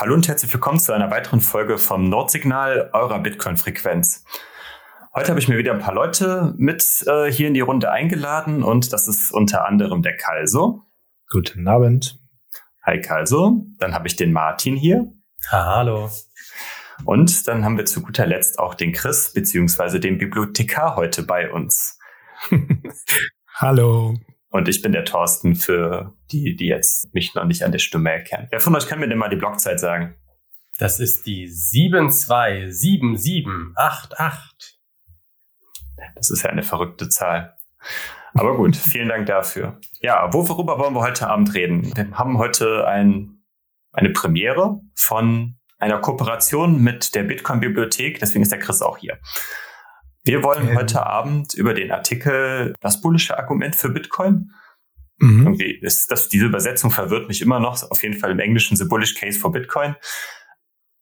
Hallo und herzlich willkommen zu einer weiteren Folge vom Nordsignal eurer Bitcoin-Frequenz. Heute habe ich mir wieder ein paar Leute mit äh, hier in die Runde eingeladen und das ist unter anderem der Kalso. Guten Abend. Hi Kalso. Dann habe ich den Martin hier. Ha, hallo. Und dann haben wir zu guter Letzt auch den Chris beziehungsweise den Bibliothekar heute bei uns. hallo. Und ich bin der Thorsten für die, die jetzt mich noch nicht an der Stimme erkennen. Wer von euch kann mir denn mal die Blockzeit sagen? Das ist die 727788. Das ist ja eine verrückte Zahl. Aber gut, vielen Dank dafür. Ja, worüber wollen wir heute Abend reden? Wir haben heute ein, eine Premiere von einer Kooperation mit der Bitcoin-Bibliothek, deswegen ist der Chris auch hier. Wir wollen ähm. heute Abend über den Artikel Das bullische Argument für Bitcoin. Mhm. Irgendwie ist das, diese Übersetzung verwirrt mich immer noch. Auf jeden Fall im Englischen The Bullish Case for Bitcoin.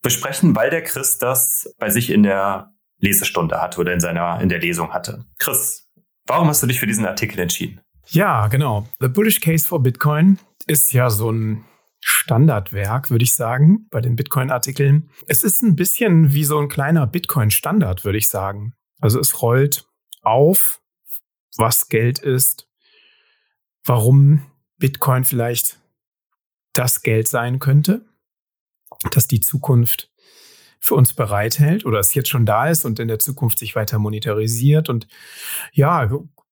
Besprechen, weil der Chris das bei sich in der Lesestunde hatte oder in seiner, in der Lesung hatte. Chris, warum hast du dich für diesen Artikel entschieden? Ja, genau. The Bullish Case for Bitcoin ist ja so ein Standardwerk, würde ich sagen, bei den Bitcoin-Artikeln. Es ist ein bisschen wie so ein kleiner Bitcoin-Standard, würde ich sagen. Also es rollt auf, was Geld ist, warum Bitcoin vielleicht das Geld sein könnte, das die Zukunft für uns bereithält oder es jetzt schon da ist und in der Zukunft sich weiter monetarisiert und ja,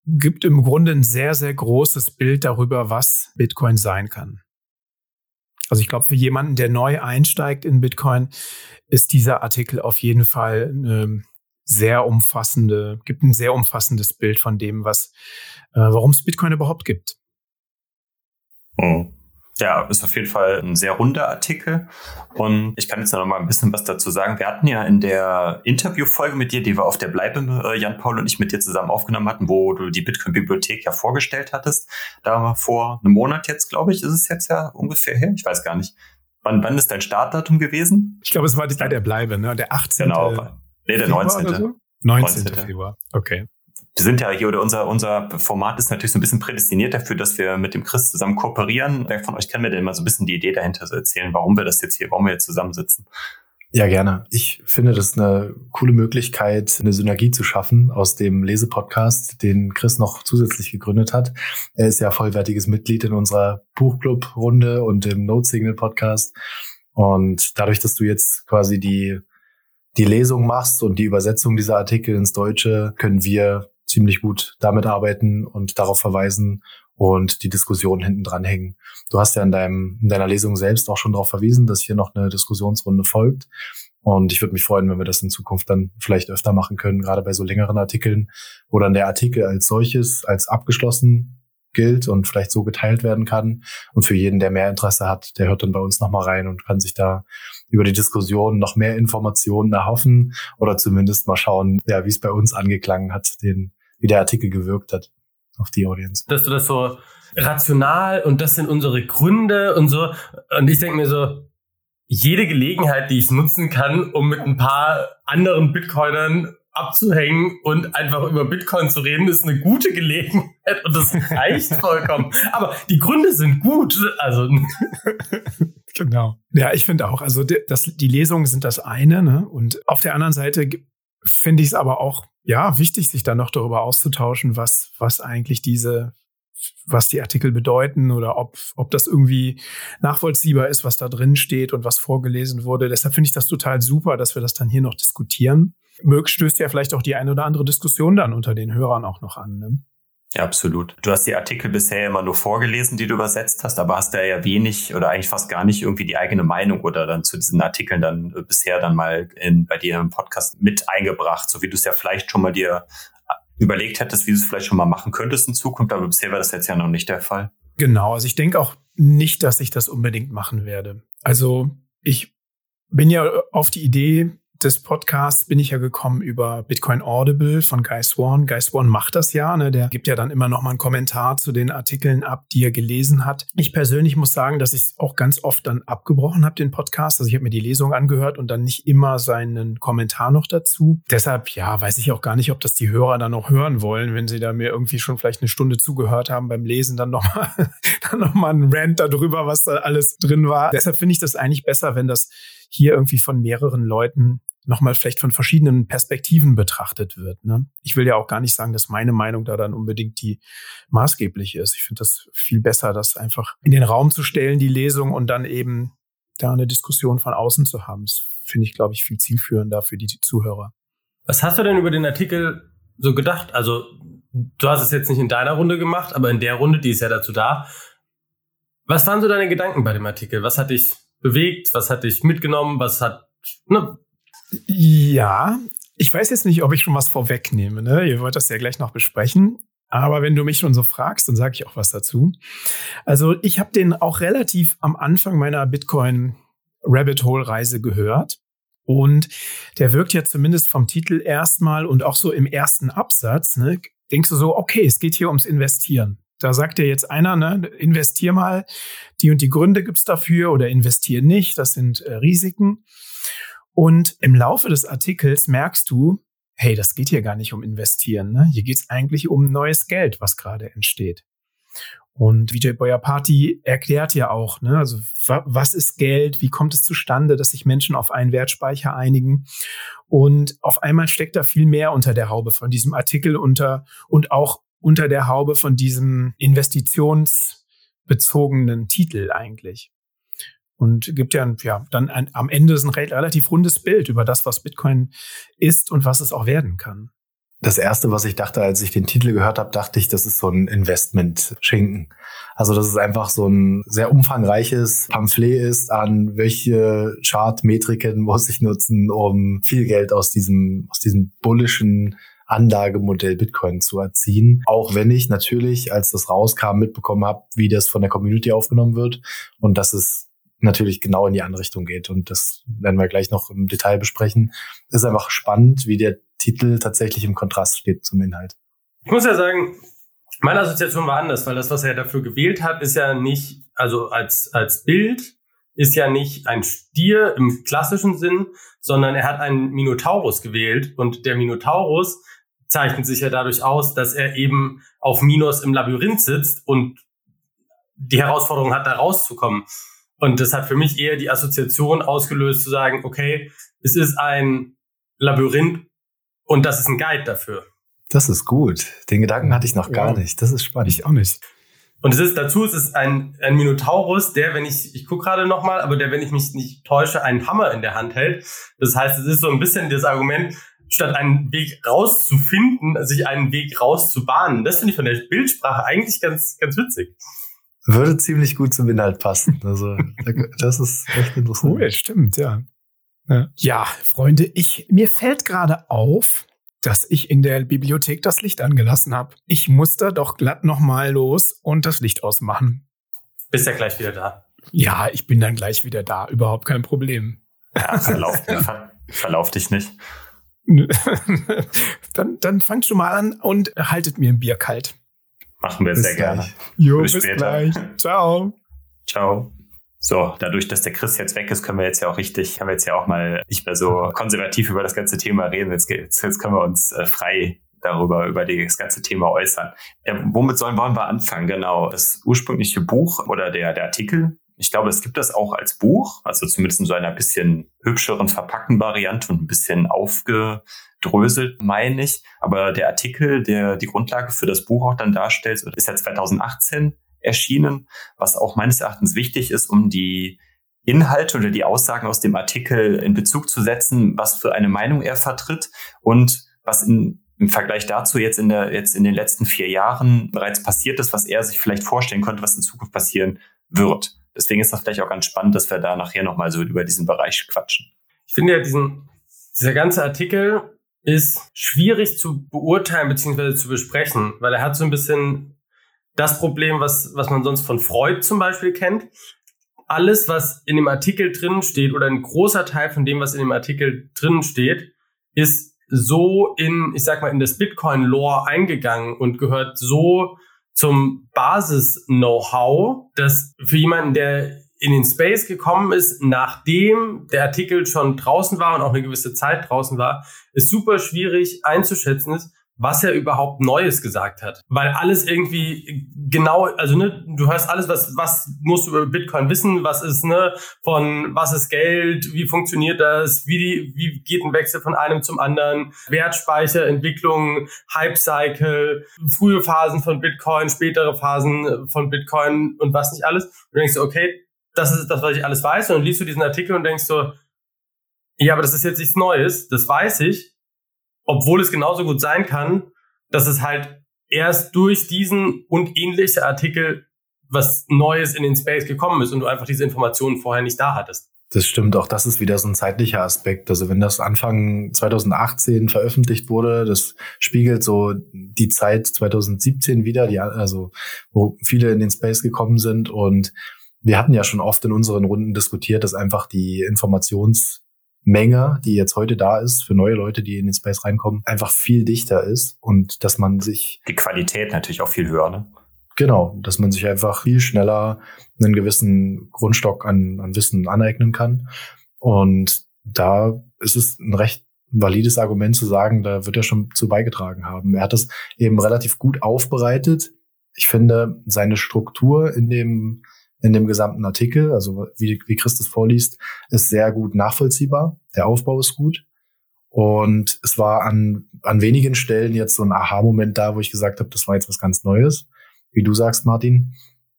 gibt im Grunde ein sehr, sehr großes Bild darüber, was Bitcoin sein kann. Also ich glaube, für jemanden, der neu einsteigt in Bitcoin, ist dieser Artikel auf jeden Fall eine sehr umfassende, gibt ein sehr umfassendes Bild von dem, was, äh, warum es Bitcoin überhaupt gibt. Mhm. Ja, ist auf jeden Fall ein sehr runder Artikel. Und ich kann jetzt noch mal ein bisschen was dazu sagen. Wir hatten ja in der Interviewfolge mit dir, die wir auf der Bleibe, äh, Jan Paul und ich mit dir zusammen aufgenommen hatten, wo du die Bitcoin-Bibliothek ja vorgestellt hattest. Da war vor einem Monat jetzt, glaube ich, ist es jetzt ja ungefähr her. Ich weiß gar nicht. Wann, wann ist dein Startdatum gewesen? Ich glaube, es war bei der Bleibe, ne? Der 18. Genau. Nee, der 19. So? 19. 19. Februar. Okay wir sind ja hier oder unser, unser Format ist natürlich so ein bisschen prädestiniert dafür, dass wir mit dem Chris zusammen kooperieren. Wer von euch kann mir denn mal so ein bisschen die Idee dahinter so erzählen, warum wir das jetzt hier, warum wir jetzt zusammensitzen? Ja, gerne. Ich finde das eine coole Möglichkeit, eine Synergie zu schaffen aus dem Lesepodcast, den Chris noch zusätzlich gegründet hat. Er ist ja vollwertiges Mitglied in unserer Buchclub-Runde und im Note Signal Podcast. Und dadurch, dass du jetzt quasi die, die Lesung machst und die Übersetzung dieser Artikel ins Deutsche, können wir ziemlich gut damit arbeiten und darauf verweisen und die Diskussion hinten dran hängen. Du hast ja in, deinem, in deiner Lesung selbst auch schon darauf verwiesen, dass hier noch eine Diskussionsrunde folgt. Und ich würde mich freuen, wenn wir das in Zukunft dann vielleicht öfter machen können, gerade bei so längeren Artikeln, wo dann der Artikel als solches, als abgeschlossen gilt und vielleicht so geteilt werden kann. Und für jeden, der mehr Interesse hat, der hört dann bei uns nochmal rein und kann sich da über die Diskussion noch mehr Informationen erhoffen oder zumindest mal schauen, ja, wie es bei uns angeklangen hat, den wie der Artikel gewirkt hat auf die Audience. Dass du das so rational und das sind unsere Gründe und so. Und ich denke mir so, jede Gelegenheit, die ich nutzen kann, um mit ein paar anderen Bitcoinern abzuhängen und einfach über Bitcoin zu reden, ist eine gute Gelegenheit und das reicht vollkommen. Aber die Gründe sind gut. Also genau. Ja, ich finde auch. Also das, die Lesungen sind das eine, ne? Und auf der anderen Seite finde ich es aber auch ja, wichtig, sich dann noch darüber auszutauschen, was, was eigentlich diese, was die Artikel bedeuten oder ob, ob das irgendwie nachvollziehbar ist, was da drin steht und was vorgelesen wurde. Deshalb finde ich das total super, dass wir das dann hier noch diskutieren. Mög stößt ja vielleicht auch die eine oder andere Diskussion dann unter den Hörern auch noch an. Ne? Ja, absolut. Du hast die Artikel bisher immer nur vorgelesen, die du übersetzt hast, aber hast da ja wenig oder eigentlich fast gar nicht irgendwie die eigene Meinung oder dann zu diesen Artikeln dann äh, bisher dann mal in, bei dir im Podcast mit eingebracht, so wie du es ja vielleicht schon mal dir äh, überlegt hättest, wie du es vielleicht schon mal machen könntest in Zukunft, aber bisher war das jetzt ja noch nicht der Fall. Genau, also ich denke auch nicht, dass ich das unbedingt machen werde. Also ich bin ja auf die Idee des Podcasts bin ich ja gekommen über Bitcoin Audible von Guy Swan. Guy Swan macht das ja, ne? der gibt ja dann immer noch mal einen Kommentar zu den Artikeln ab, die er gelesen hat. Ich persönlich muss sagen, dass ich es auch ganz oft dann abgebrochen habe, den Podcast. Also ich habe mir die Lesung angehört und dann nicht immer seinen Kommentar noch dazu. Deshalb, ja, weiß ich auch gar nicht, ob das die Hörer dann noch hören wollen, wenn sie da mir irgendwie schon vielleicht eine Stunde zugehört haben beim Lesen, dann nochmal nochmal einen Rant darüber, was da alles drin war. Deshalb finde ich das eigentlich besser, wenn das hier irgendwie von mehreren Leuten nochmal vielleicht von verschiedenen Perspektiven betrachtet wird. Ne? Ich will ja auch gar nicht sagen, dass meine Meinung da dann unbedingt die maßgebliche ist. Ich finde das viel besser, das einfach in den Raum zu stellen, die Lesung und dann eben da eine Diskussion von außen zu haben. Das finde ich, glaube ich, viel zielführender für die Zuhörer. Was hast du denn über den Artikel so gedacht? Also, du hast es jetzt nicht in deiner Runde gemacht, aber in der Runde, die ist ja dazu da. Was waren so deine Gedanken bei dem Artikel? Was hat dich bewegt? Was hat dich mitgenommen? Was hat, ne? Ja, ich weiß jetzt nicht, ob ich schon was vorwegnehme. Ne? Ihr wollt das ja gleich noch besprechen. Aber wenn du mich schon so fragst, dann sage ich auch was dazu. Also ich habe den auch relativ am Anfang meiner Bitcoin Rabbit Hole Reise gehört. Und der wirkt ja zumindest vom Titel erstmal und auch so im ersten Absatz, ne, denkst du so, okay, es geht hier ums Investieren. Da sagt dir jetzt einer, ne, investier mal, die und die Gründe gibt's dafür oder investier nicht, das sind äh, Risiken. Und im Laufe des Artikels merkst du, hey, das geht hier gar nicht um Investieren. Ne? Hier geht's eigentlich um neues Geld, was gerade entsteht. Und Vijay Boyapati erklärt ja auch, ne, also was ist Geld, wie kommt es zustande, dass sich Menschen auf einen Wertspeicher einigen. Und auf einmal steckt da viel mehr unter der Haube von diesem Artikel unter und auch unter der Haube von diesem investitionsbezogenen Titel eigentlich und gibt ja, ja dann ein, am Ende ein relativ rundes Bild über das, was Bitcoin ist und was es auch werden kann. Das erste, was ich dachte, als ich den Titel gehört habe, dachte ich, das ist so ein Investment-Schinken. Also, dass es einfach so ein sehr umfangreiches Pamphlet ist an welche Chart-Metriken muss ich nutzen, um viel Geld aus diesem, aus diesem bullischen Anlagemodell Bitcoin zu erziehen. Auch wenn ich natürlich, als das rauskam, mitbekommen habe, wie das von der Community aufgenommen wird und dass es natürlich genau in die andere Richtung geht. Und das werden wir gleich noch im Detail besprechen. Es ist einfach spannend, wie der Titel tatsächlich im Kontrast steht zum Inhalt. Ich muss ja sagen, meine Assoziation war anders, weil das, was er dafür gewählt hat, ist ja nicht, also als, als Bild, ist ja nicht ein Stier im klassischen Sinn, sondern er hat einen Minotaurus gewählt und der Minotaurus zeichnet sich ja dadurch aus, dass er eben auf Minos im Labyrinth sitzt und die Herausforderung hat, da rauszukommen. Und das hat für mich eher die Assoziation ausgelöst zu sagen, okay, es ist ein Labyrinth und das ist ein Guide dafür. Das ist gut. Den Gedanken hatte ich noch gar ja. nicht. Das ist spannend. Ich auch nicht. Und es ist dazu, es ist ein, ein Minotaurus, der, wenn ich, ich gucke gerade nochmal, aber der, wenn ich mich nicht täusche, einen Hammer in der Hand hält. Das heißt, es ist so ein bisschen das Argument, statt einen Weg rauszufinden, sich einen Weg rauszubahnen. Das finde ich von der Bildsprache eigentlich ganz, ganz witzig. Würde ziemlich gut zum Inhalt passen. Also, das ist echt interessant. Cool, stimmt, ja. ja. Ja, Freunde, ich, mir fällt gerade auf, dass ich in der Bibliothek das Licht angelassen habe. Ich muss da doch glatt nochmal los und das Licht ausmachen. Bist ja gleich wieder da. Ja, ich bin dann gleich wieder da. Überhaupt kein Problem. Ja, verlauf, ver, verlauf dich nicht. dann, dann fangt schon mal an und haltet mir ein Bier kalt. Machen wir bis sehr gleich. gerne. Jo, bis, bis gleich. Ciao. Ciao. So, dadurch, dass der Chris jetzt weg ist, können wir jetzt ja auch richtig, haben wir jetzt ja auch mal nicht mehr so konservativ über das ganze Thema reden. Jetzt, jetzt, jetzt können wir uns äh, frei darüber, über das ganze Thema äußern. Ja, womit sollen wollen wir anfangen? Genau. Das ursprüngliche Buch oder der, der Artikel. Ich glaube, es gibt das auch als Buch, also zumindest in so einer bisschen hübscheren verpackten Variante und ein bisschen aufge, dröselt, meine ich. Aber der Artikel, der die Grundlage für das Buch auch dann darstellt, ist ja 2018 erschienen, was auch meines Erachtens wichtig ist, um die Inhalte oder die Aussagen aus dem Artikel in Bezug zu setzen, was für eine Meinung er vertritt und was in, im Vergleich dazu jetzt in der, jetzt in den letzten vier Jahren bereits passiert ist, was er sich vielleicht vorstellen könnte, was in Zukunft passieren wird. Deswegen ist das vielleicht auch ganz spannend, dass wir da nachher nochmal so über diesen Bereich quatschen. Ich finde ja diesen, dieser ganze Artikel ist schwierig zu beurteilen bzw. zu besprechen, weil er hat so ein bisschen das Problem, was, was man sonst von Freud zum Beispiel kennt. Alles, was in dem Artikel drinnen steht oder ein großer Teil von dem, was in dem Artikel drinnen steht, ist so in, ich sag mal, in das Bitcoin-Lore eingegangen und gehört so zum Basis-Know-how, dass für jemanden, der in den Space gekommen ist, nachdem der Artikel schon draußen war und auch eine gewisse Zeit draußen war, ist super schwierig einzuschätzen ist, was er überhaupt Neues gesagt hat. Weil alles irgendwie genau, also ne, du hörst alles, was, was musst du über Bitcoin wissen, was ist, ne, von was ist Geld, wie funktioniert das, wie die, wie geht ein Wechsel von einem zum anderen, Wertspeicher, Entwicklung, Hype-Cycle, frühe Phasen von Bitcoin, spätere Phasen von Bitcoin und was nicht alles. Und du denkst okay, das ist das, was ich alles weiß. Und dann liest du diesen Artikel und denkst so, ja, aber das ist jetzt nichts Neues, das weiß ich obwohl es genauso gut sein kann, dass es halt erst durch diesen und ähnliche Artikel was Neues in den Space gekommen ist und du einfach diese Informationen vorher nicht da hattest. Das stimmt, auch das ist wieder so ein zeitlicher Aspekt. Also wenn das Anfang 2018 veröffentlicht wurde, das spiegelt so die Zeit 2017 wieder, die, also wo viele in den Space gekommen sind. Und wir hatten ja schon oft in unseren Runden diskutiert, dass einfach die Informations Menge, die jetzt heute da ist, für neue Leute, die in den Space reinkommen, einfach viel dichter ist und dass man sich. Die Qualität natürlich auch viel höher, ne? Genau, dass man sich einfach viel schneller einen gewissen Grundstock an, an Wissen aneignen kann. Und da ist es ein recht valides Argument zu sagen, da wird er schon zu beigetragen haben. Er hat es eben relativ gut aufbereitet. Ich finde, seine Struktur in dem in dem gesamten Artikel, also wie, wie Christus vorliest, ist sehr gut nachvollziehbar. Der Aufbau ist gut. Und es war an, an wenigen Stellen jetzt so ein Aha-Moment da, wo ich gesagt habe, das war jetzt was ganz Neues, wie du sagst, Martin.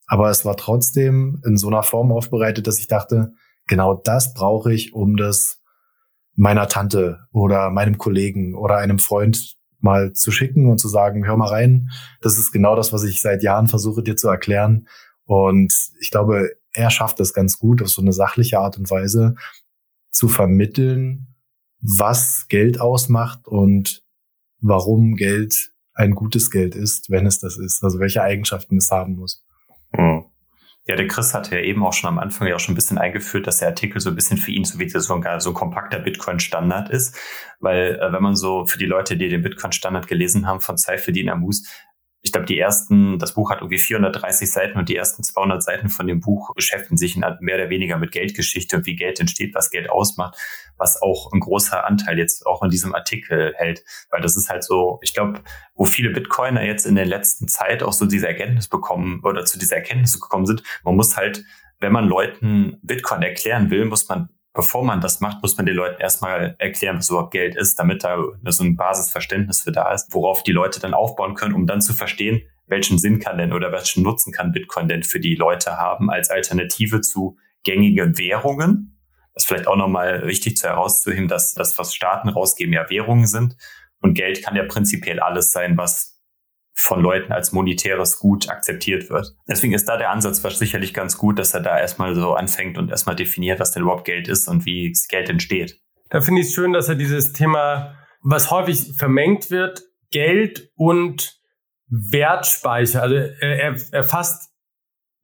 Aber es war trotzdem in so einer Form aufbereitet, dass ich dachte, genau das brauche ich, um das meiner Tante oder meinem Kollegen oder einem Freund mal zu schicken und zu sagen, hör mal rein, das ist genau das, was ich seit Jahren versuche dir zu erklären. Und ich glaube, er schafft es ganz gut, auf so eine sachliche Art und Weise zu vermitteln, was Geld ausmacht und warum Geld ein gutes Geld ist, wenn es das ist. Also welche Eigenschaften es haben muss. Hm. Ja, der Chris hatte ja eben auch schon am Anfang ja auch schon ein bisschen eingeführt, dass der Artikel so ein bisschen für ihn so wie so ein, so ein kompakter Bitcoin-Standard ist. Weil äh, wenn man so für die Leute, die den Bitcoin-Standard gelesen haben von Seifeldin Amus, ich glaube, die ersten, das Buch hat irgendwie 430 Seiten und die ersten 200 Seiten von dem Buch beschäftigen sich mehr oder weniger mit Geldgeschichte und wie Geld entsteht, was Geld ausmacht, was auch ein großer Anteil jetzt auch in diesem Artikel hält. Weil das ist halt so, ich glaube, wo viele Bitcoiner jetzt in der letzten Zeit auch so diese Erkenntnis bekommen oder zu dieser Erkenntnis gekommen sind, man muss halt, wenn man Leuten Bitcoin erklären will, muss man bevor man das macht, muss man den Leuten erstmal erklären, was überhaupt Geld ist, damit da so ein Basisverständnis für da ist, worauf die Leute dann aufbauen können, um dann zu verstehen, welchen Sinn kann denn oder welchen Nutzen kann Bitcoin denn für die Leute haben als Alternative zu gängigen Währungen. Das ist vielleicht auch nochmal wichtig zu herauszuheben, dass das, was Staaten rausgeben, ja Währungen sind. Und Geld kann ja prinzipiell alles sein, was von Leuten als monetäres Gut akzeptiert wird. Deswegen ist da der Ansatz sicherlich ganz gut, dass er da erstmal so anfängt und erstmal definiert, was denn überhaupt Geld ist und wie Geld entsteht. Da finde ich es schön, dass er dieses Thema, was häufig vermengt wird, Geld und Wertspeicher, also er, er fasst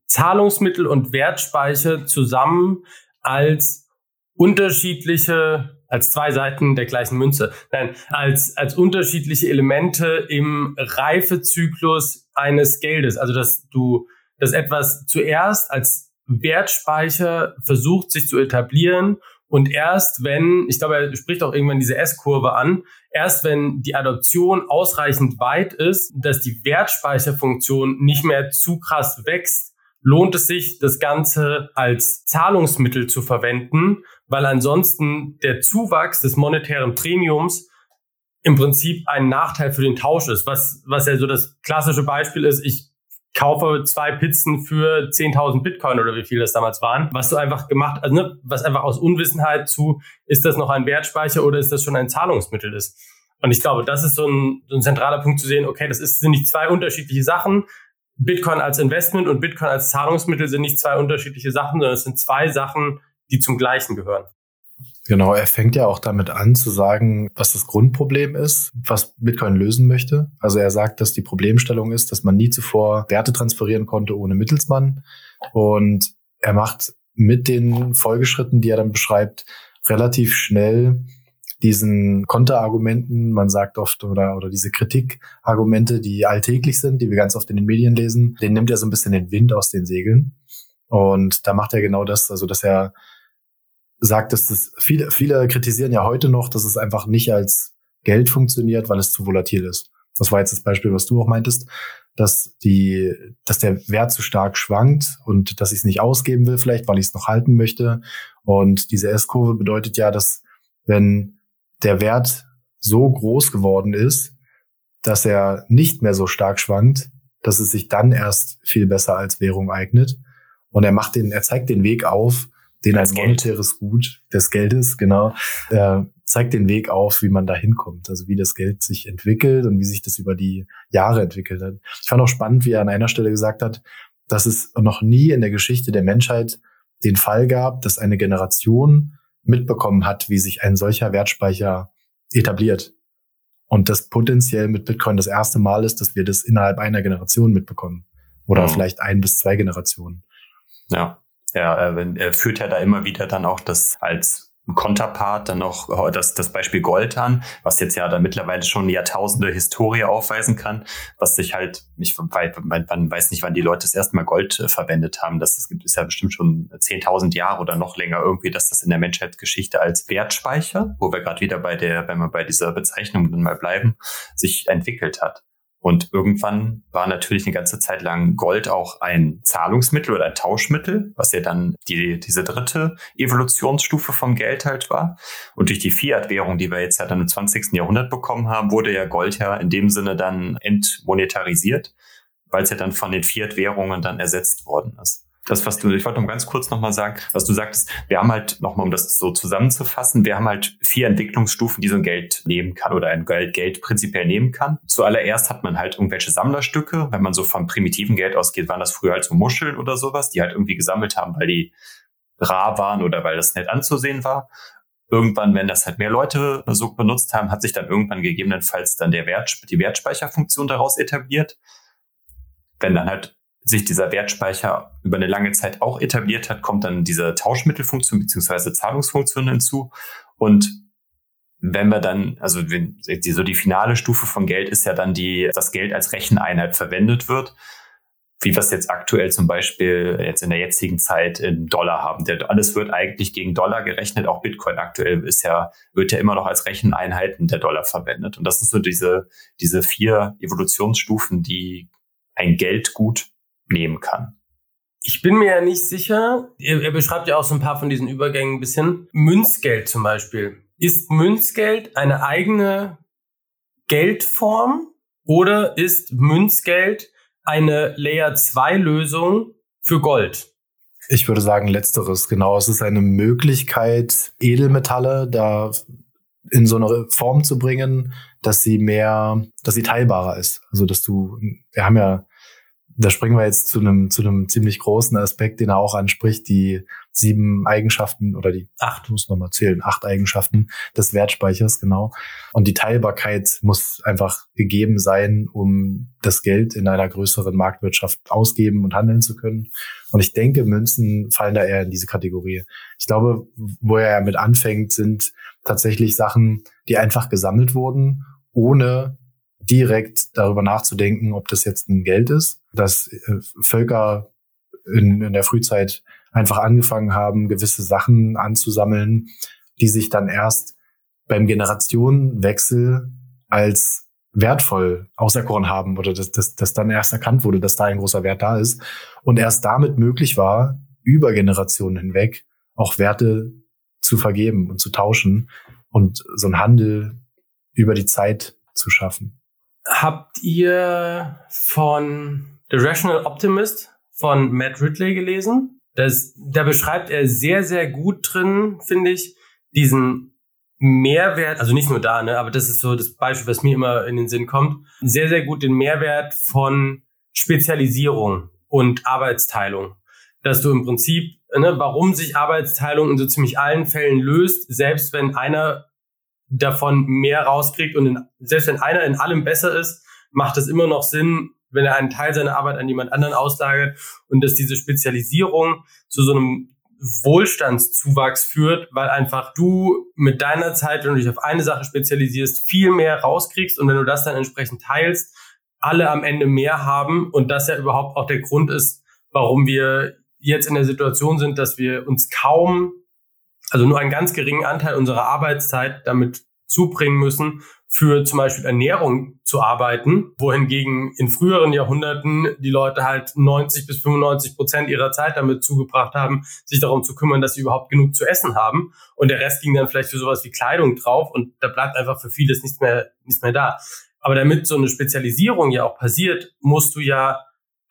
Zahlungsmittel und Wertspeicher zusammen als unterschiedliche als zwei Seiten der gleichen Münze. Nein, als, als unterschiedliche Elemente im Reifezyklus eines Geldes. Also, dass du, dass etwas zuerst als Wertspeicher versucht, sich zu etablieren und erst wenn, ich glaube, er spricht auch irgendwann diese S-Kurve an, erst wenn die Adoption ausreichend weit ist, dass die Wertspeicherfunktion nicht mehr zu krass wächst, lohnt es sich, das Ganze als Zahlungsmittel zu verwenden weil ansonsten der Zuwachs des monetären Premiums im Prinzip ein Nachteil für den Tausch ist. Was, was ja so das klassische Beispiel ist, ich kaufe zwei Pizzen für 10.000 Bitcoin oder wie viel das damals waren. Was du einfach gemacht, also ne, was einfach aus Unwissenheit zu, ist das noch ein Wertspeicher oder ist das schon ein Zahlungsmittel ist. Und ich glaube, das ist so ein, so ein zentraler Punkt zu sehen, okay, das ist, sind nicht zwei unterschiedliche Sachen. Bitcoin als Investment und Bitcoin als Zahlungsmittel sind nicht zwei unterschiedliche Sachen, sondern es sind zwei Sachen, die zum Gleichen gehören. Genau, er fängt ja auch damit an zu sagen, was das Grundproblem ist, was Bitcoin lösen möchte. Also er sagt, dass die Problemstellung ist, dass man nie zuvor Werte transferieren konnte ohne Mittelsmann. Und er macht mit den Folgeschritten, die er dann beschreibt, relativ schnell diesen Konterargumenten, man sagt oft, oder, oder diese Kritikargumente, die alltäglich sind, die wir ganz oft in den Medien lesen, den nimmt er so ein bisschen den Wind aus den Segeln. Und da macht er genau das, also dass er sagt, dass das viele, viele kritisieren ja heute noch, dass es einfach nicht als Geld funktioniert, weil es zu volatil ist. Das war jetzt das Beispiel, was du auch meintest, dass die, dass der Wert zu stark schwankt und dass ich es nicht ausgeben will, vielleicht, weil ich es noch halten möchte. Und diese S-Kurve bedeutet ja, dass wenn der Wert so groß geworden ist, dass er nicht mehr so stark schwankt, dass es sich dann erst viel besser als Währung eignet. Und er macht den, er zeigt den Weg auf, den als ein monetäres Gut des Geldes, genau, äh, zeigt den Weg auf, wie man da hinkommt. Also wie das Geld sich entwickelt und wie sich das über die Jahre entwickelt hat. Ich fand auch spannend, wie er an einer Stelle gesagt hat, dass es noch nie in der Geschichte der Menschheit den Fall gab, dass eine Generation mitbekommen hat, wie sich ein solcher Wertspeicher etabliert. Und das potenziell mit Bitcoin das erste Mal ist, dass wir das innerhalb einer Generation mitbekommen. Oder mhm. vielleicht ein bis zwei Generationen. Ja, ja, er führt ja da immer wieder dann auch das als Konterpart dann noch oh, das, das Beispiel Gold an, was jetzt ja da mittlerweile schon Jahrtausende Historie aufweisen kann, was sich halt, ich weiß, man weiß nicht, wann die Leute das erste Mal Gold äh, verwendet haben. Das, das gibt es ja bestimmt schon 10.000 Jahre oder noch länger irgendwie, dass das in der Menschheitsgeschichte als Wertspeicher, wo wir gerade wieder bei der, wenn wir bei dieser Bezeichnung dann mal bleiben, sich entwickelt hat. Und irgendwann war natürlich eine ganze Zeit lang Gold auch ein Zahlungsmittel oder ein Tauschmittel, was ja dann die, diese dritte Evolutionsstufe vom Geld halt war. Und durch die Fiat-Währung, die wir jetzt ja dann im 20. Jahrhundert bekommen haben, wurde ja Gold ja in dem Sinne dann entmonetarisiert, weil es ja dann von den Fiat-Währungen dann ersetzt worden ist das, was du, ich wollte noch ganz kurz nochmal sagen, was du sagtest, wir haben halt, nochmal um das so zusammenzufassen, wir haben halt vier Entwicklungsstufen, die so ein Geld nehmen kann oder ein Geld, Geld prinzipiell nehmen kann. Zuallererst hat man halt irgendwelche Sammlerstücke. Wenn man so vom primitiven Geld ausgeht, waren das früher halt so Muscheln oder sowas, die halt irgendwie gesammelt haben, weil die rar waren oder weil das nett anzusehen war. Irgendwann, wenn das halt mehr Leute so benutzt haben, hat sich dann irgendwann gegebenenfalls dann der Wert, die Wertspeicherfunktion daraus etabliert. Wenn dann halt sich dieser Wertspeicher über eine lange Zeit auch etabliert hat, kommt dann diese Tauschmittelfunktion beziehungsweise Zahlungsfunktion hinzu. Und wenn wir dann, also die, so die finale Stufe von Geld ist ja dann die, das Geld als Recheneinheit verwendet wird, wie wir es jetzt aktuell zum Beispiel jetzt in der jetzigen Zeit in Dollar haben. Der, alles wird eigentlich gegen Dollar gerechnet. Auch Bitcoin aktuell ist ja, wird ja immer noch als Recheneinheiten der Dollar verwendet. Und das sind so diese, diese vier Evolutionsstufen, die ein Geldgut nehmen kann. Ich bin mir ja nicht sicher, er, er beschreibt ja auch so ein paar von diesen Übergängen ein bisschen. Münzgeld zum Beispiel. Ist Münzgeld eine eigene Geldform oder ist Münzgeld eine Layer 2 Lösung für Gold? Ich würde sagen, letzteres, genau. Es ist eine Möglichkeit, Edelmetalle da in so eine Form zu bringen, dass sie mehr, dass sie teilbarer ist. Also, dass du, wir haben ja da springen wir jetzt zu einem, zu einem ziemlich großen Aspekt, den er auch anspricht, die sieben Eigenschaften oder die acht, muss noch mal zählen, acht Eigenschaften des Wertspeichers, genau. Und die Teilbarkeit muss einfach gegeben sein, um das Geld in einer größeren Marktwirtschaft ausgeben und handeln zu können. Und ich denke, Münzen fallen da eher in diese Kategorie. Ich glaube, wo er mit anfängt, sind tatsächlich Sachen, die einfach gesammelt wurden, ohne direkt darüber nachzudenken, ob das jetzt ein Geld ist, dass äh, Völker in, in der Frühzeit einfach angefangen haben, gewisse Sachen anzusammeln, die sich dann erst beim Generationenwechsel als wertvoll auserkoren haben oder dass, dass, dass dann erst erkannt wurde, dass da ein großer Wert da ist und erst damit möglich war, über Generationen hinweg auch Werte zu vergeben und zu tauschen und so einen Handel über die Zeit zu schaffen. Habt ihr von The Rational Optimist von Matt Ridley gelesen? Das, da beschreibt er sehr, sehr gut drin, finde ich, diesen Mehrwert, also nicht nur da, ne, aber das ist so das Beispiel, was mir immer in den Sinn kommt, sehr, sehr gut den Mehrwert von Spezialisierung und Arbeitsteilung. Dass du im Prinzip, ne, warum sich Arbeitsteilung in so ziemlich allen Fällen löst, selbst wenn einer davon mehr rauskriegt und in, selbst wenn einer in allem besser ist, macht es immer noch Sinn, wenn er einen Teil seiner Arbeit an jemand anderen auslagert und dass diese Spezialisierung zu so einem Wohlstandszuwachs führt, weil einfach du mit deiner Zeit, wenn du dich auf eine Sache spezialisierst, viel mehr rauskriegst und wenn du das dann entsprechend teilst, alle am Ende mehr haben und das ja überhaupt auch der Grund ist, warum wir jetzt in der Situation sind, dass wir uns kaum also nur einen ganz geringen Anteil unserer Arbeitszeit damit zubringen müssen, für zum Beispiel Ernährung zu arbeiten, wohingegen in früheren Jahrhunderten die Leute halt 90 bis 95 Prozent ihrer Zeit damit zugebracht haben, sich darum zu kümmern, dass sie überhaupt genug zu essen haben. Und der Rest ging dann vielleicht für sowas wie Kleidung drauf und da bleibt einfach für vieles nichts mehr, nichts mehr da. Aber damit so eine Spezialisierung ja auch passiert, musst du ja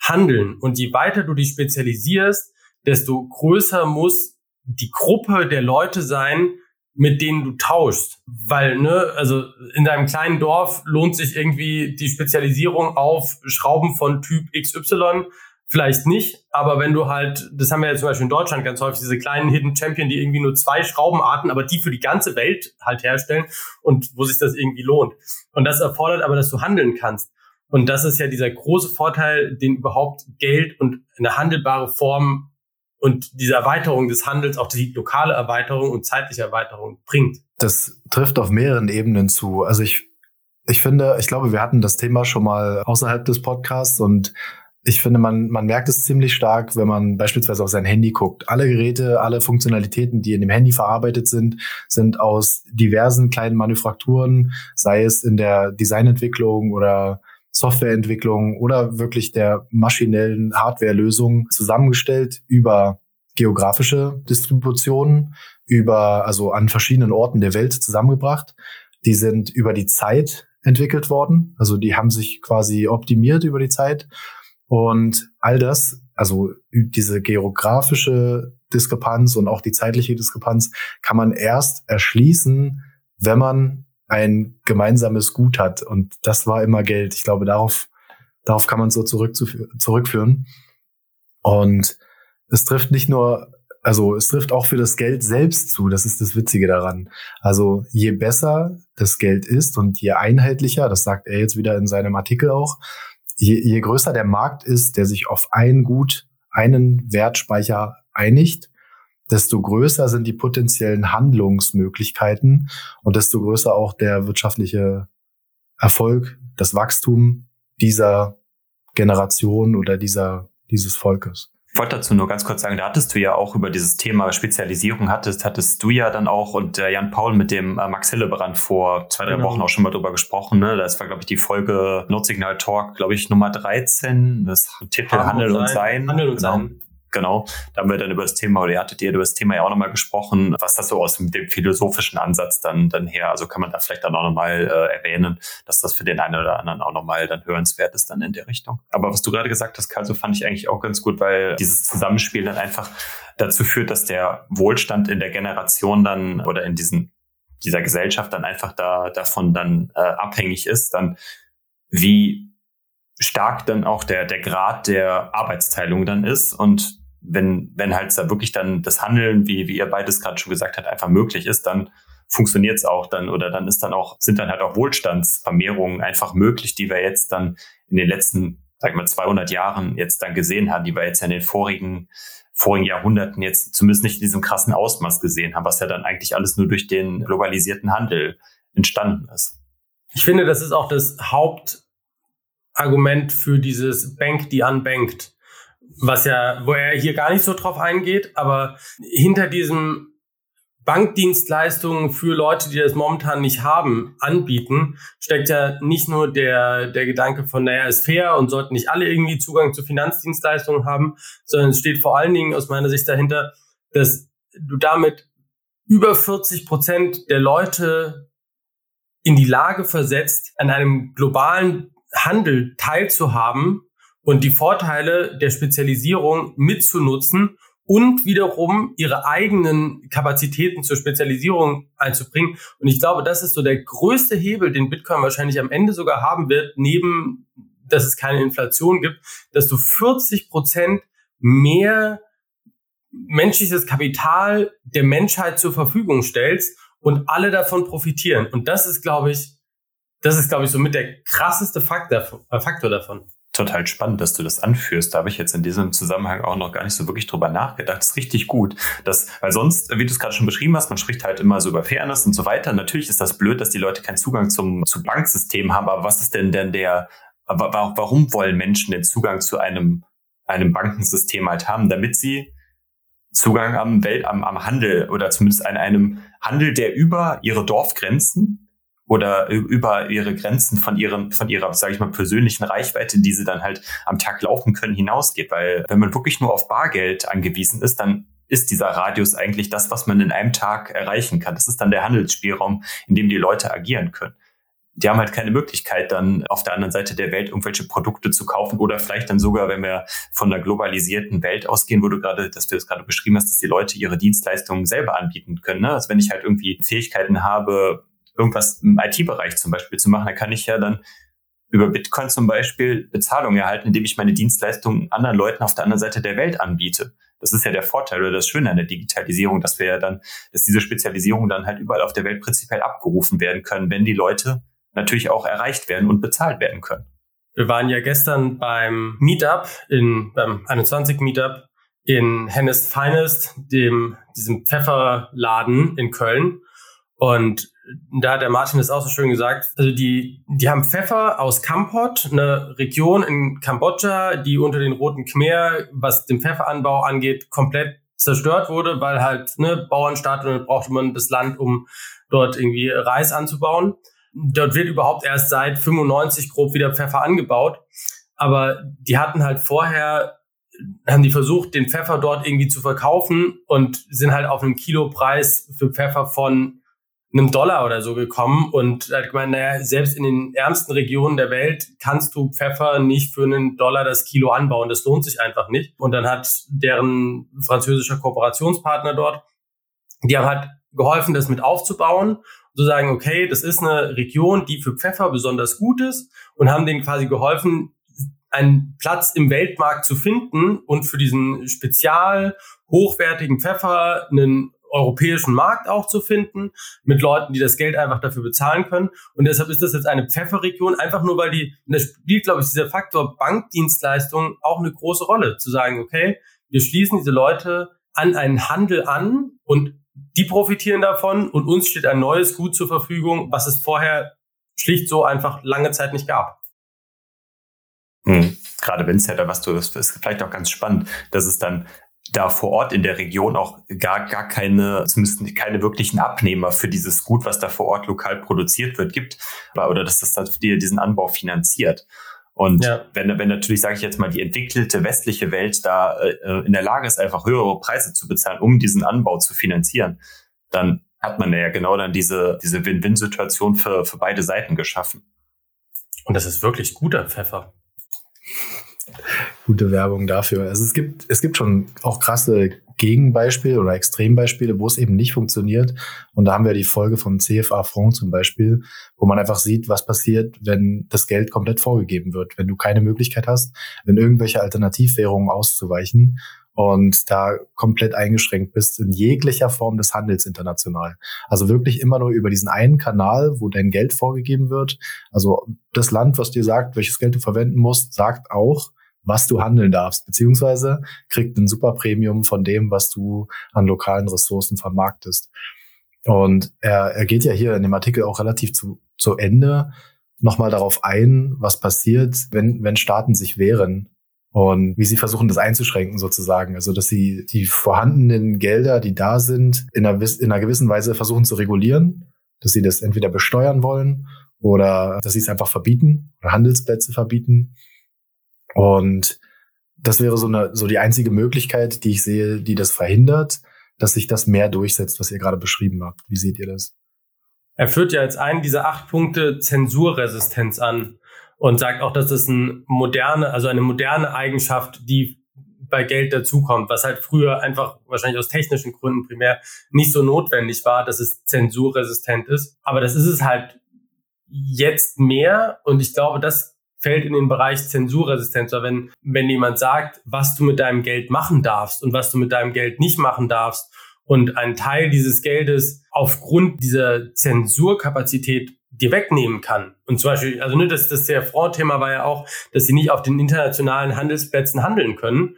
handeln. Und je weiter du dich spezialisierst, desto größer muss die Gruppe der Leute sein, mit denen du tauschst. Weil, ne, also in deinem kleinen Dorf lohnt sich irgendwie die Spezialisierung auf Schrauben von Typ XY vielleicht nicht, aber wenn du halt, das haben wir ja zum Beispiel in Deutschland ganz häufig, diese kleinen Hidden Champion, die irgendwie nur zwei Schraubenarten, aber die für die ganze Welt halt herstellen und wo sich das irgendwie lohnt. Und das erfordert aber, dass du handeln kannst. Und das ist ja dieser große Vorteil, den überhaupt Geld und eine handelbare Form und diese Erweiterung des Handels, auch die lokale Erweiterung und zeitliche Erweiterung bringt. Das trifft auf mehreren Ebenen zu. Also ich, ich finde, ich glaube, wir hatten das Thema schon mal außerhalb des Podcasts und ich finde, man, man merkt es ziemlich stark, wenn man beispielsweise auf sein Handy guckt. Alle Geräte, alle Funktionalitäten, die in dem Handy verarbeitet sind, sind aus diversen kleinen Manufakturen, sei es in der Designentwicklung oder Softwareentwicklung oder wirklich der maschinellen Hardwarelösung zusammengestellt über geografische Distributionen, über, also an verschiedenen Orten der Welt zusammengebracht. Die sind über die Zeit entwickelt worden. Also die haben sich quasi optimiert über die Zeit. Und all das, also diese geografische Diskrepanz und auch die zeitliche Diskrepanz kann man erst erschließen, wenn man ein gemeinsames Gut hat. Und das war immer Geld. Ich glaube, darauf, darauf kann man so zurückführen. Und es trifft nicht nur, also es trifft auch für das Geld selbst zu. Das ist das Witzige daran. Also je besser das Geld ist und je einheitlicher, das sagt er jetzt wieder in seinem Artikel auch, je, je größer der Markt ist, der sich auf ein Gut, einen Wertspeicher einigt, desto größer sind die potenziellen Handlungsmöglichkeiten und desto größer auch der wirtschaftliche Erfolg, das Wachstum dieser Generation oder dieser, dieses Volkes. Ich wollte dazu nur ganz kurz sagen, da hattest du ja auch über dieses Thema Spezialisierung hattest, hattest du ja dann auch und äh, Jan Paul mit dem äh, Max Hillebrand vor zwei, drei genau. Wochen auch schon mal drüber gesprochen. Ne? Das war, glaube ich, die Folge Notsignal Talk, glaube ich, Nummer 13, das Titel Handel und Sein. Handel und genau. Sein. Genau, da haben wir dann über das Thema, oder ihr hattet ihr über das Thema ja auch nochmal gesprochen, was das so aus dem, philosophischen Ansatz dann, dann her, also kann man da vielleicht dann auch nochmal äh, erwähnen, dass das für den einen oder anderen auch nochmal dann hörenswert ist dann in der Richtung. Aber was du gerade gesagt hast, Karl, so fand ich eigentlich auch ganz gut, weil dieses Zusammenspiel dann einfach dazu führt, dass der Wohlstand in der Generation dann oder in diesen, dieser Gesellschaft dann einfach da, davon dann äh, abhängig ist, dann wie stark dann auch der, der Grad der Arbeitsteilung dann ist und wenn, wenn halt da wirklich dann das Handeln, wie, wie ihr beides gerade schon gesagt habt, einfach möglich ist, dann funktioniert es auch dann oder dann ist dann auch, sind dann halt auch Wohlstandsvermehrungen einfach möglich, die wir jetzt dann in den letzten, sag ich mal, 200 Jahren jetzt dann gesehen haben, die wir jetzt in den vorigen, vorigen Jahrhunderten jetzt zumindest nicht in diesem krassen Ausmaß gesehen haben, was ja dann eigentlich alles nur durch den globalisierten Handel entstanden ist. Ich finde, das ist auch das Hauptargument für dieses Bank die unbanked was ja, wo er hier gar nicht so drauf eingeht, aber hinter diesem Bankdienstleistungen für Leute, die das momentan nicht haben, anbieten, steckt ja nicht nur der, der Gedanke von, naja, ist fair und sollten nicht alle irgendwie Zugang zu Finanzdienstleistungen haben, sondern es steht vor allen Dingen aus meiner Sicht dahinter, dass du damit über 40 Prozent der Leute in die Lage versetzt, an einem globalen Handel teilzuhaben, und die Vorteile der Spezialisierung mitzunutzen und wiederum ihre eigenen Kapazitäten zur Spezialisierung einzubringen. Und ich glaube, das ist so der größte Hebel, den Bitcoin wahrscheinlich am Ende sogar haben wird, neben, dass es keine Inflation gibt, dass du 40 Prozent mehr menschliches Kapital der Menschheit zur Verfügung stellst und alle davon profitieren. Und das ist, glaube ich, das ist, glaube ich, somit der krasseste Faktor, äh, Faktor davon total spannend, dass du das anführst. Da habe ich jetzt in diesem Zusammenhang auch noch gar nicht so wirklich drüber nachgedacht. Das ist richtig gut. Das, weil sonst, wie du es gerade schon beschrieben hast, man spricht halt immer so über Fairness und so weiter. Natürlich ist das blöd, dass die Leute keinen Zugang zum, zu Banksystem haben, aber was ist denn denn der, warum wollen Menschen den Zugang zu einem, einem Bankensystem halt haben, damit sie Zugang am Welt, am, am Handel oder zumindest an einem Handel, der über ihre Dorfgrenzen oder über ihre Grenzen von ihren, von ihrer, sage ich mal, persönlichen Reichweite, die sie dann halt am Tag laufen können, hinausgeht. Weil wenn man wirklich nur auf Bargeld angewiesen ist, dann ist dieser Radius eigentlich das, was man in einem Tag erreichen kann. Das ist dann der Handelsspielraum, in dem die Leute agieren können. Die haben halt keine Möglichkeit, dann auf der anderen Seite der Welt irgendwelche Produkte zu kaufen oder vielleicht dann sogar, wenn wir von der globalisierten Welt ausgehen, wo du gerade, dass du das gerade beschrieben hast, dass die Leute ihre Dienstleistungen selber anbieten können. Ne? Also wenn ich halt irgendwie Fähigkeiten habe, irgendwas im IT-Bereich zum Beispiel zu machen, dann kann ich ja dann über Bitcoin zum Beispiel Bezahlung erhalten, indem ich meine Dienstleistungen anderen Leuten auf der anderen Seite der Welt anbiete. Das ist ja der Vorteil oder das Schöne an der Digitalisierung, dass wir ja dann, dass diese Spezialisierung dann halt überall auf der Welt prinzipiell abgerufen werden können, wenn die Leute natürlich auch erreicht werden und bezahlt werden können. Wir waren ja gestern beim Meetup in, beim 21 Meetup in Hennes Finest, dem, diesem Pfefferladen in Köln. Und da hat der Martin das auch so schön gesagt. Also die, die haben Pfeffer aus Kampot, eine Region in Kambodscha, die unter den Roten Khmer, was den Pfefferanbau angeht, komplett zerstört wurde, weil halt ne, Bauernstaat und dann brauchte man das Land, um dort irgendwie Reis anzubauen. Dort wird überhaupt erst seit 95 grob wieder Pfeffer angebaut. Aber die hatten halt vorher, haben die versucht, den Pfeffer dort irgendwie zu verkaufen und sind halt auf einem Kilopreis für Pfeffer von einem Dollar oder so gekommen und hat gemeint, naja, selbst in den ärmsten Regionen der Welt kannst du Pfeffer nicht für einen Dollar das Kilo anbauen. Das lohnt sich einfach nicht. Und dann hat deren französischer Kooperationspartner dort, die haben halt geholfen, das mit aufzubauen zu sagen, okay, das ist eine Region, die für Pfeffer besonders gut ist und haben denen quasi geholfen, einen Platz im Weltmarkt zu finden und für diesen spezial hochwertigen Pfeffer einen europäischen Markt auch zu finden, mit Leuten, die das Geld einfach dafür bezahlen können. Und deshalb ist das jetzt eine Pfefferregion, einfach nur weil die, und da spielt, glaube ich, dieser Faktor Bankdienstleistung auch eine große Rolle, zu sagen, okay, wir schließen diese Leute an einen Handel an und die profitieren davon und uns steht ein neues Gut zur Verfügung, was es vorher schlicht so einfach lange Zeit nicht gab. Hm. Gerade wenn es ja da was du, das ist vielleicht auch ganz spannend, dass es dann da vor Ort in der Region auch gar, gar keine, zumindest keine wirklichen Abnehmer für dieses Gut, was da vor Ort lokal produziert wird, gibt, oder dass das dann diesen Anbau finanziert. Und ja. wenn, wenn natürlich, sage ich jetzt mal, die entwickelte westliche Welt da äh, in der Lage ist, einfach höhere Preise zu bezahlen, um diesen Anbau zu finanzieren, dann hat man ja genau dann diese, diese Win-Win-Situation für, für beide Seiten geschaffen. Und das ist wirklich guter Pfeffer gute Werbung dafür. Also es gibt, es gibt schon auch krasse Gegenbeispiele oder Extrembeispiele, wo es eben nicht funktioniert. Und da haben wir die Folge von CFA Franc zum Beispiel, wo man einfach sieht, was passiert, wenn das Geld komplett vorgegeben wird, wenn du keine Möglichkeit hast, in irgendwelche Alternativwährungen auszuweichen und da komplett eingeschränkt bist in jeglicher Form des Handels international. Also wirklich immer nur über diesen einen Kanal, wo dein Geld vorgegeben wird. Also das Land, was dir sagt, welches Geld du verwenden musst, sagt auch, was du handeln darfst, beziehungsweise kriegt ein super Premium von dem, was du an lokalen Ressourcen vermarktest. Und er, er geht ja hier in dem Artikel auch relativ zu, zu Ende nochmal darauf ein, was passiert, wenn, wenn Staaten sich wehren und wie sie versuchen, das einzuschränken sozusagen. Also, dass sie die vorhandenen Gelder, die da sind, in einer, in einer gewissen Weise versuchen zu regulieren, dass sie das entweder besteuern wollen oder dass sie es einfach verbieten oder Handelsplätze verbieten. Und das wäre so, eine, so die einzige Möglichkeit, die ich sehe, die das verhindert, dass sich das mehr durchsetzt, was ihr gerade beschrieben habt. Wie seht ihr das? Er führt ja jetzt einen dieser acht Punkte Zensurresistenz an und sagt auch, dass das eine moderne, also eine moderne Eigenschaft, die bei Geld dazukommt, was halt früher einfach wahrscheinlich aus technischen Gründen primär nicht so notwendig war, dass es zensurresistent ist. Aber das ist es halt jetzt mehr und ich glaube, das fällt in den Bereich Zensurresistenz. Weil wenn, wenn jemand sagt, was du mit deinem Geld machen darfst und was du mit deinem Geld nicht machen darfst und ein Teil dieses Geldes aufgrund dieser Zensurkapazität dir wegnehmen kann. Und zum Beispiel, also ne, das, das der Front-Thema war ja auch, dass sie nicht auf den internationalen Handelsplätzen handeln können.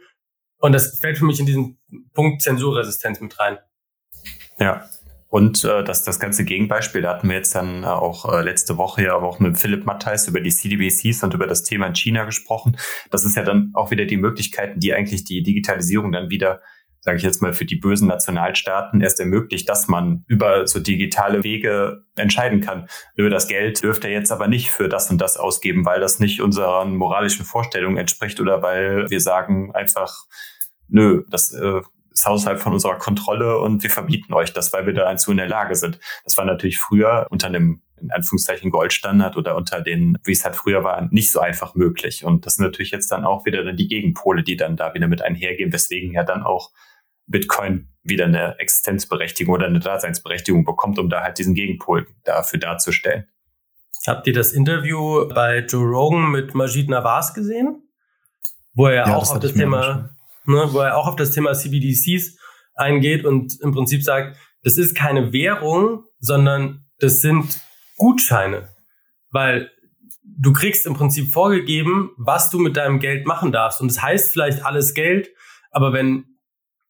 Und das fällt für mich in diesen Punkt Zensurresistenz mit rein. Ja. Und äh, das, das ganze Gegenbeispiel, da hatten wir jetzt dann äh, auch äh, letzte Woche ja auch mit Philipp Mattheis über die CDBCs und über das Thema in China gesprochen. Das ist ja dann auch wieder die Möglichkeiten, die eigentlich die Digitalisierung dann wieder sage ich jetzt mal, für die bösen Nationalstaaten erst ermöglicht, dass man über so digitale Wege entscheiden kann. Nö, das Geld dürfte jetzt aber nicht für das und das ausgeben, weil das nicht unseren moralischen Vorstellungen entspricht oder weil wir sagen einfach, nö, das äh, ist außerhalb von unserer Kontrolle und wir verbieten euch das, weil wir dazu in der Lage sind. Das war natürlich früher unter einem in Anführungszeichen Goldstandard oder unter den, wie es halt früher war, nicht so einfach möglich. Und das sind natürlich jetzt dann auch wieder dann die Gegenpole, die dann da wieder mit einhergehen, weswegen ja dann auch Bitcoin wieder eine Existenzberechtigung oder eine Daseinsberechtigung bekommt, um da halt diesen Gegenpol dafür darzustellen. Habt ihr das Interview bei Joe Rogan mit Majid Nawaz gesehen? Wo er ja, auch auf das Thema, ne, wo er auch auf das Thema CBDCs eingeht und im Prinzip sagt, das ist keine Währung, sondern das sind Gutscheine. Weil du kriegst im Prinzip vorgegeben, was du mit deinem Geld machen darfst. Und das heißt vielleicht alles Geld, aber wenn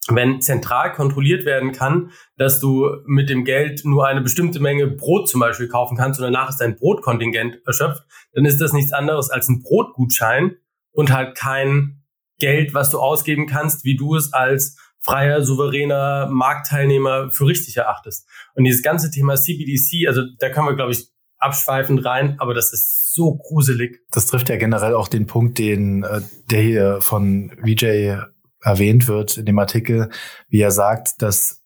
wenn zentral kontrolliert werden kann, dass du mit dem Geld nur eine bestimmte Menge Brot zum Beispiel kaufen kannst und danach ist dein Brotkontingent erschöpft, dann ist das nichts anderes als ein Brotgutschein und halt kein Geld, was du ausgeben kannst, wie du es als freier, souveräner Marktteilnehmer für richtig erachtest. Und dieses ganze Thema CBDC, also da können wir, glaube ich, abschweifend rein, aber das ist so gruselig. Das trifft ja generell auch den Punkt, den äh, der hier von VJ erwähnt wird in dem Artikel, wie er sagt, dass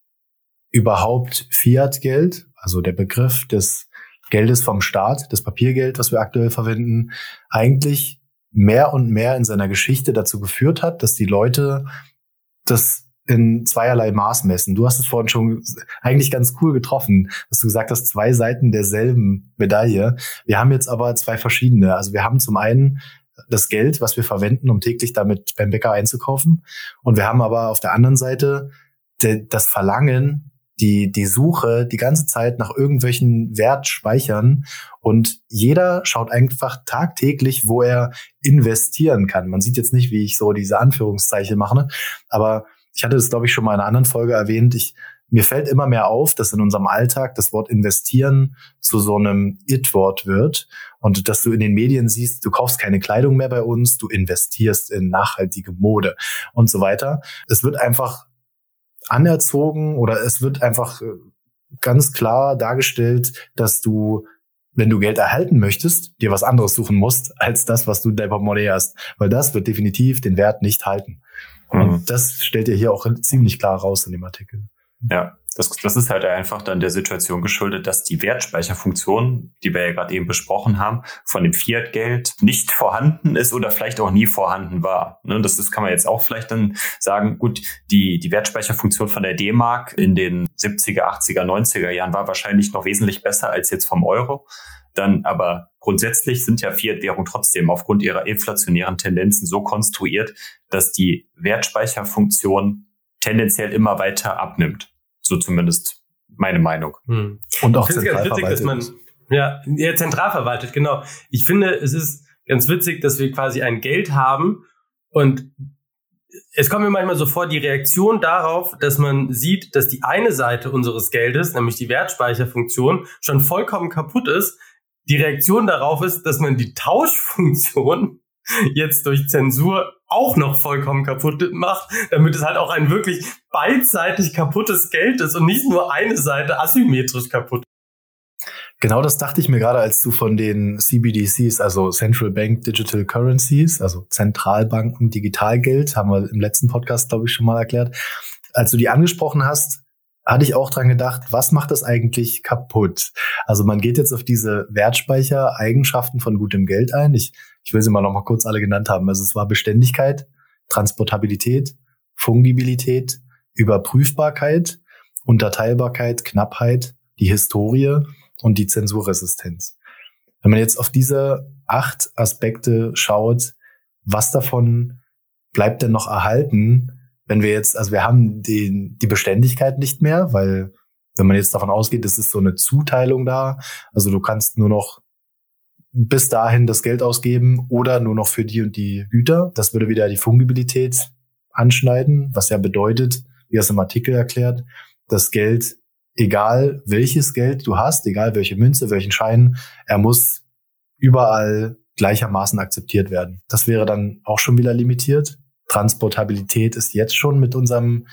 überhaupt Fiat-Geld, also der Begriff des Geldes vom Staat, das Papiergeld, was wir aktuell verwenden, eigentlich mehr und mehr in seiner Geschichte dazu geführt hat, dass die Leute das in zweierlei Maß messen. Du hast es vorhin schon eigentlich ganz cool getroffen, dass du gesagt hast, zwei Seiten derselben Medaille. Wir haben jetzt aber zwei verschiedene. Also wir haben zum einen das Geld, was wir verwenden, um täglich damit beim Bäcker einzukaufen. Und wir haben aber auf der anderen Seite das Verlangen, die, die Suche die ganze Zeit nach irgendwelchen Wertspeichern und jeder schaut einfach tagtäglich, wo er investieren kann. Man sieht jetzt nicht, wie ich so diese Anführungszeichen mache, aber ich hatte das, glaube ich, schon mal in einer anderen Folge erwähnt. Ich, mir fällt immer mehr auf, dass in unserem Alltag das Wort investieren zu so einem It-Wort wird und dass du in den Medien siehst, du kaufst keine Kleidung mehr bei uns, du investierst in nachhaltige Mode und so weiter. Es wird einfach anerzogen oder es wird einfach äh, ganz klar dargestellt, dass du wenn du Geld erhalten möchtest, dir was anderes suchen musst, als das, was du in deinem Portemonnaie hast. Weil das wird definitiv den Wert nicht halten. Mhm. Und das stellt ihr hier auch ziemlich klar raus in dem Artikel. Ja, das, das ist halt einfach dann der Situation geschuldet, dass die Wertspeicherfunktion, die wir ja gerade eben besprochen haben, von dem Fiat-Geld nicht vorhanden ist oder vielleicht auch nie vorhanden war. Ne, das, das kann man jetzt auch vielleicht dann sagen, gut, die, die Wertspeicherfunktion von der D-Mark in den 70er, 80er, 90er Jahren war wahrscheinlich noch wesentlich besser als jetzt vom Euro. Dann aber grundsätzlich sind ja Fiat-Währungen trotzdem aufgrund ihrer inflationären Tendenzen so konstruiert, dass die Wertspeicherfunktion tendenziell immer weiter abnimmt. So zumindest meine Meinung. Hm. Und auch zentral witzig, verwaltet. Dass man, ja, ja, zentral verwaltet, genau. Ich finde, es ist ganz witzig, dass wir quasi ein Geld haben und es kommt mir manchmal so vor, die Reaktion darauf, dass man sieht, dass die eine Seite unseres Geldes, nämlich die Wertspeicherfunktion, schon vollkommen kaputt ist. Die Reaktion darauf ist, dass man die Tauschfunktion jetzt durch Zensur auch noch vollkommen kaputt macht, damit es halt auch ein wirklich beidseitig kaputtes Geld ist und nicht nur eine Seite asymmetrisch kaputt. Genau das dachte ich mir gerade, als du von den CBDCs, also Central Bank Digital Currencies, also Zentralbanken Digitalgeld, haben wir im letzten Podcast, glaube ich, schon mal erklärt. Als du die angesprochen hast, hatte ich auch dran gedacht, was macht das eigentlich kaputt? Also man geht jetzt auf diese Wertspeicher-Eigenschaften von gutem Geld ein. Ich, ich will sie mal noch mal kurz alle genannt haben. Also es war Beständigkeit, Transportabilität, Fungibilität, Überprüfbarkeit, Unterteilbarkeit, Knappheit, die Historie und die Zensurresistenz. Wenn man jetzt auf diese acht Aspekte schaut, was davon bleibt denn noch erhalten, wenn wir jetzt, also wir haben die, die Beständigkeit nicht mehr, weil wenn man jetzt davon ausgeht, es ist so eine Zuteilung da, also du kannst nur noch bis dahin das Geld ausgeben oder nur noch für die und die Güter. Das würde wieder die Fungibilität anschneiden, was ja bedeutet, wie es im Artikel erklärt, das Geld, egal welches Geld du hast, egal welche Münze, welchen Schein, er muss überall gleichermaßen akzeptiert werden. Das wäre dann auch schon wieder limitiert. Transportabilität ist jetzt schon mit unserem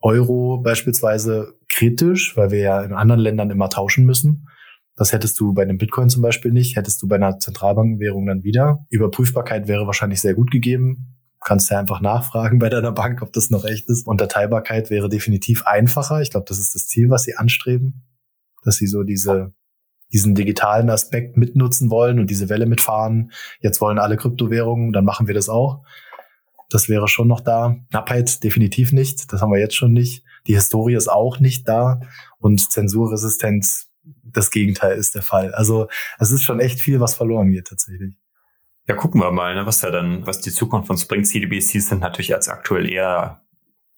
Euro beispielsweise kritisch, weil wir ja in anderen Ländern immer tauschen müssen. Das hättest du bei einem Bitcoin zum Beispiel nicht, hättest du bei einer Zentralbankenwährung dann wieder. Überprüfbarkeit wäre wahrscheinlich sehr gut gegeben. Kannst ja einfach nachfragen bei deiner Bank, ob das noch echt ist. Unterteilbarkeit wäre definitiv einfacher. Ich glaube, das ist das Ziel, was sie anstreben, dass sie so diese diesen digitalen Aspekt mitnutzen wollen und diese Welle mitfahren. Jetzt wollen alle Kryptowährungen, dann machen wir das auch. Das wäre schon noch da. Knappheit definitiv nicht. Das haben wir jetzt schon nicht. Die Historie ist auch nicht da. Und Zensurresistenz, das Gegenteil ist der Fall. Also es ist schon echt viel, was verloren geht tatsächlich. Ja, gucken wir mal, ne, was da dann, was die Zukunft von Spring CDBCs sind natürlich als aktuell eher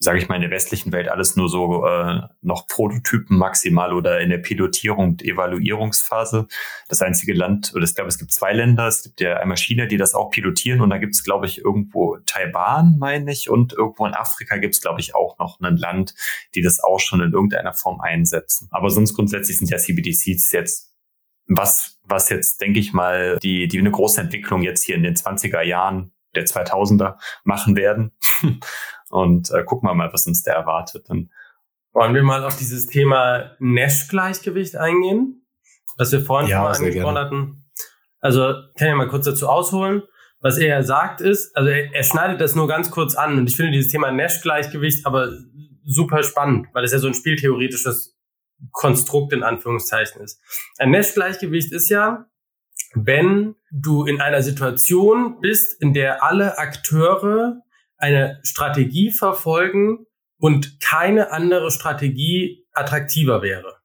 sage ich mal, in der westlichen Welt alles nur so äh, noch Prototypen maximal oder in der Pilotierung und Evaluierungsphase. Das einzige Land, oder ich glaube, es gibt zwei Länder, es gibt ja einmal China, die das auch pilotieren und da gibt es, glaube ich, irgendwo Taiwan, meine ich, und irgendwo in Afrika gibt es, glaube ich, auch noch ein Land, die das auch schon in irgendeiner Form einsetzen. Aber sonst grundsätzlich sind ja CBDCs jetzt was, was jetzt, denke ich mal, die, die eine große Entwicklung jetzt hier in den 20er Jahren der 2000er machen werden. Und äh, gucken wir mal, was uns da erwartet. Dann wollen wir mal auf dieses Thema Nash-Gleichgewicht eingehen, was wir vorhin ja, schon mal angesprochen hatten. Also kann ich mal kurz dazu ausholen. Was er sagt ist, also er, er schneidet das nur ganz kurz an und ich finde dieses Thema Nash-Gleichgewicht aber super spannend, weil es ja so ein spieltheoretisches Konstrukt in Anführungszeichen ist. Ein Nash-Gleichgewicht ist ja, wenn du in einer Situation bist, in der alle Akteure eine Strategie verfolgen und keine andere Strategie attraktiver wäre.